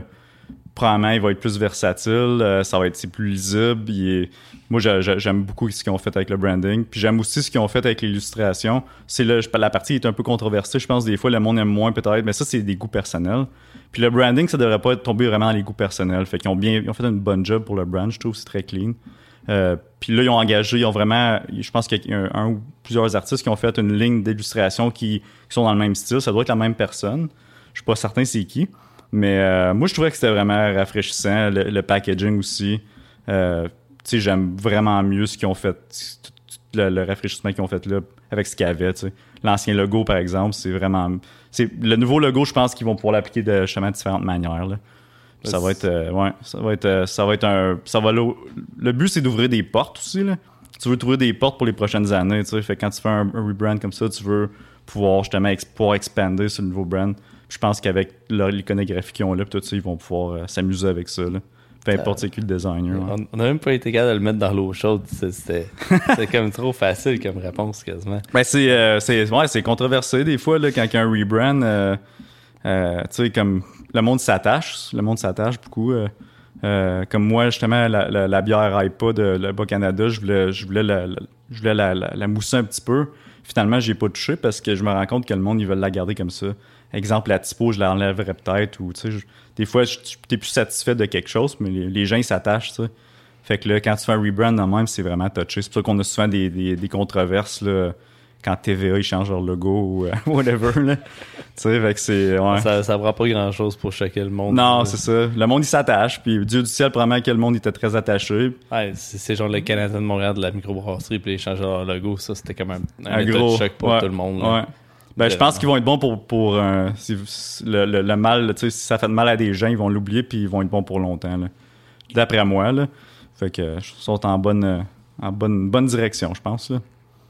probablement, il va être plus versatile. euh, ça va être plus lisible. moi, j'a- j'a- j'aime beaucoup ce qu'ils ont fait avec le branding. Puis j'aime aussi ce qu'ils ont fait avec l'illustration. C'est la partie est un peu controversée. Je pense des fois, le monde aime moins peut-être. Mais ça, c'est des goûts personnels. Puis le branding, ça devrait pas être tombé vraiment dans les goûts personnels. Fait qu'ils ont bien, ils ont fait une bonne job pour le brand, je trouve, c'est très clean. Euh, puis là, ils ont engagé, ils ont vraiment, je pense qu'il y a un, ou plusieurs artistes qui ont fait une ligne d'illustration qui, sont dans le même style. Ça doit être la même personne. Je suis pas certain c'est qui. Mais euh, moi, je trouvais que c'était vraiment rafraîchissant. Le, packaging aussi. Euh, tu sais, j'aime vraiment mieux ce qu'ils ont fait, le, rafraîchissement qu'ils ont fait là avec ce qu'il y avait. L'ancien logo, par exemple, c'est vraiment. c'est Le nouveau logo, je pense qu'ils vont pouvoir l'appliquer de justement différentes manières. Ça va être, euh, ouais, ça va être, euh, ça va être un, ça va là- Le but c'est d'ouvrir des portes aussi là. Tu veux trouver des portes pour les prochaines années, tu sais. Fait quand tu fais un, un rebrand comme ça, tu veux pouvoir justement ex- pouvoir expander sur le nouveau brand. Puis je pense qu'avec l'iconographie qu'ils ont là, tout ça, ils vont pouvoir euh, s'amuser avec ça là. Peu importe c'est qui le designer. ouais. On- n'a même pas été capable de le mettre dans l'eau chaude. C'est- <laughs> C'était comme trop facile comme réponse quasiment. Ben c'est euh, ouais, c'est controversé des fois là quand il y a un rebrand tu sais comme le monde s'attache, le monde s'attache beaucoup euh, euh, comme moi justement la, la, la bière IPA de le Bas Canada, je voulais je voulais la, la- je voulais la, la, la mousser un petit peu. Finalement, j'ai pas touché parce que je me rends compte que le monde ils veulent la garder comme ça. Exemple la typo, je l'enlèverais peut-être ou des fois tu es plus satisfait de quelque chose mais les, gens ils s'attachent. Fait que là, quand tu fais un rebrand même, c'est vraiment touché. C'est pour ça qu'on a souvent des, des, des controverses là, quand TVA ils changent leur logo ou euh, <laughs> whatever. Là. tu sais, fait que c'est. Ouais. Ça, ça prend pas grand chose pour choquer le monde. non, c'est ça. Le monde il s'attache. Puis Dieu du ciel, probablement que le monde était très attaché. Ouais, c'est genre le Canadien de Montréal de la microbrasserie, puis ils changent leur logo. Ça, c'était comme un, un, gros de choc pour ouais, tout le monde. là. Ouais. Ben, je pense qu'ils vont être bons pour, pour euh, si- le, le, le mal. Si ça fait de mal à des gens, ils vont l'oublier puis ils vont être bons pour longtemps. D'après moi. Là. Fait que ils sont en bonne, en bonne, bonne direction, je pense. Là.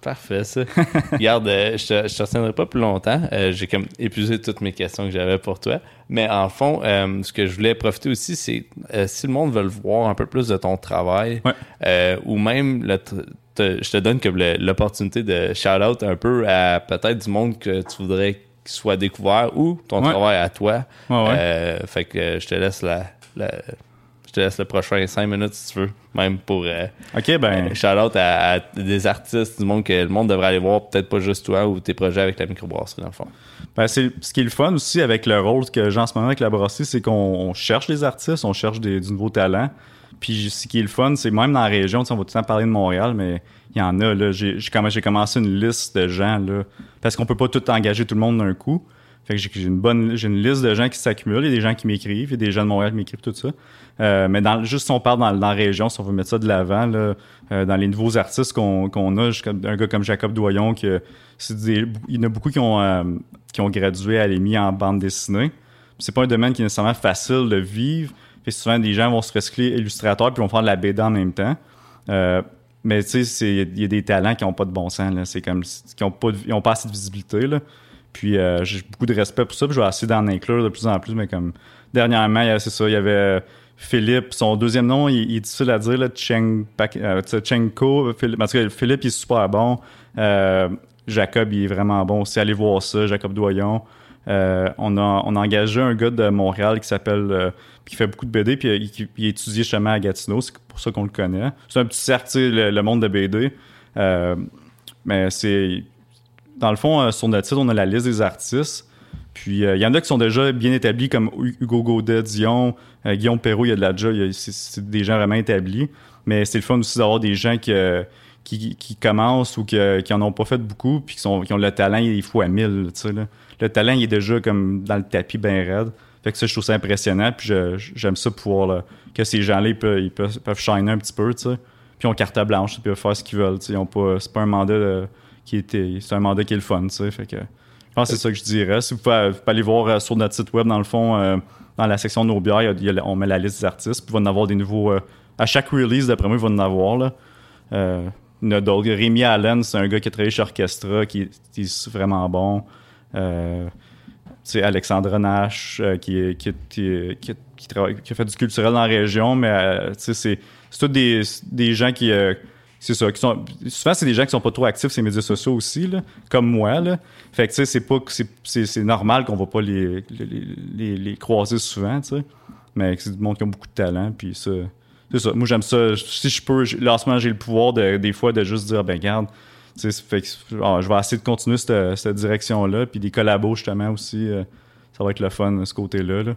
Parfait, ça. <laughs> Regarde, euh, je te, je te retiendrai pas plus longtemps. Euh, J'ai comme épuisé toutes mes questions que j'avais pour toi. Mais en fond, euh, ce que je voulais profiter aussi, c'est si le monde veut voir un peu plus de ton travail, Ouais. ou même le te- je te donne comme le- l'opportunité de shout-out un peu à peut-être du monde que tu voudrais qu'il soit découvert ou ton Ouais. travail à toi. Ouais, fait que je te laisse la, la- je te laisse le prochain 5 minutes si tu veux, même pour euh, OK, ben. shout out à, à des artistes du monde que le monde devrait aller voir, peut-être pas juste toi ou tes projets avec la microbrasserie dans le fond. Ben, c'est ce qui est le fun aussi avec le rôle que j'ai en ce moment avec la brasserie, c'est qu'on on cherche les artistes, on cherche des, du nouveau talent. Puis ce qui est le fun, c'est même dans la région, on va tout le temps parler de Montréal, mais il y en a, j'ai commencé une liste de gens, là, parce qu'on peut pas tout engager tout le monde d'un coup. Fait que j'ai une bonne, j'ai une liste de gens qui s'accumulent. Il y a des gens qui m'écrivent, il y a des gens de Montréal qui m'écrivent tout ça. Euh, mais dans, juste si on parle dans, dans la région, si on veut mettre ça de l'avant, là, euh, dans les nouveaux artistes qu'on qu'on a, un gars comme Jacob Doyon, que c'est des- il y en a beaucoup qui ont, euh, qui ont gradué à l'EMI en bande dessinée. C'est pas un domaine qui est nécessairement facile de vivre. Puis souvent, des gens vont se recycler illustrateurs puis vont faire de la BD en même temps. Euh, mais tu sais, il y a des talents qui n'ont pas de bon sens. là. C'est comme qui ont pas, ils ont pas assez de visibilité. Là. Puis euh, j'ai beaucoup de respect pour ça. Je vais essayer d'en inclure de plus en plus. Mais comme dernièrement, c'est ça, il y avait Philippe. Son deuxième nom, il, est difficile à dire. Là, Cheng, euh, Chenko. Philippe, Philippe, il est super bon. Euh, Jacob, il est vraiment bon aussi. Allez voir ça, Jacob Doyon. Euh, on, a, on engagé un gars de Montréal qui s'appelle qui fait beaucoup de BD puis il, il étudie justement à Gatineau c'est pour ça qu'on le connaît c'est un petit cercle le, monde de BD mais c'est dans le fond euh, sur notre site on a la liste des artistes puis euh, il y en a qui sont déjà bien établis comme Hugo Godet, Dion, euh, Guillaume Perrault, il y a de la déjà, c'est- des gens vraiment établis. Mais c'est le fun aussi d'avoir des gens qui, qui, commencent ou qui, en ont pas fait beaucoup puis qui, sont, qui ont le talent, il faut à mille. Le talent, il est déjà comme dans le tapis bien raide. Fait que ça, je trouve ça impressionnant. Puis j'aime ça pouvoir que ces gens-là, ils peuvent, ils shiner un petit peu. Puis ils ont carte blanche, ils peuvent faire ce qu'ils veulent. tu sais. C'est pas un mandat là, C'est un mandat qui est le fun. Tu. Fait que, je pense que c'est ça que je dirais. Si vous pouvez, aller voir euh, sur notre site web, dans le fond, euh, dans la section de nos bières, on met la liste des artistes. Puis il va en avoir des nouveaux. euh, à chaque release, d'après moi, il va en avoir. Rémi Allen, c'est un gars qui a travaillé chez Orchestra, qui, est- vraiment bon. Euh, sais, Alexandre Nash, qui, qui, qui, travaille- qui a fait du culturel dans la région, mais c'est c'est tous des, des gens qui. C'est ça, qui sont. Souvent, c'est des gens qui sont pas trop actifs sur les médias sociaux aussi, là, comme moi. Là. Fait que tu sais, c'est pas. c'est- C'est normal qu'on va pas les, les, les, croiser souvent, tu sais. Mais c'est du monde qui a beaucoup de talent, puis ça. C'est ça. Moi, j'aime ça. Si je peux, là, j'ai le pouvoir de, des fois de juste dire, ben, regarde, tu sais, ah, je vais essayer de continuer cette, cette direction-là, puis des collabos, justement, aussi. euh, ça va être le fun, ce côté-là. Là.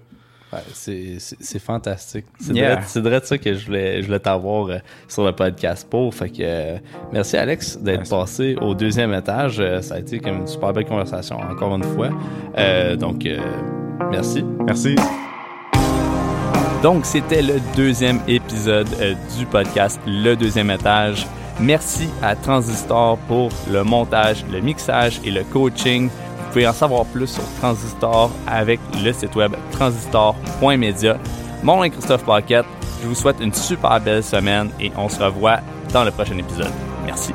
C'est, fantastique. C'est Yeah. de ça que je voulais, je voulais t'avoir euh, sur le podcast pour. Fait que euh, merci Alex d'être passé au deuxième étage. Euh, ça a été comme une super belle conversation encore une fois. Donc merci. Merci. Donc, c'était le deuxième épisode du podcast Le Deuxième Étage. Merci à Transistor pour le montage, le mixage et le coaching. Pouvez en savoir plus sur Transistor avec le site web transistor.media. Mon nom est Christophe Paquette. Je vous souhaite une super belle semaine et on se revoit dans le prochain épisode. Merci.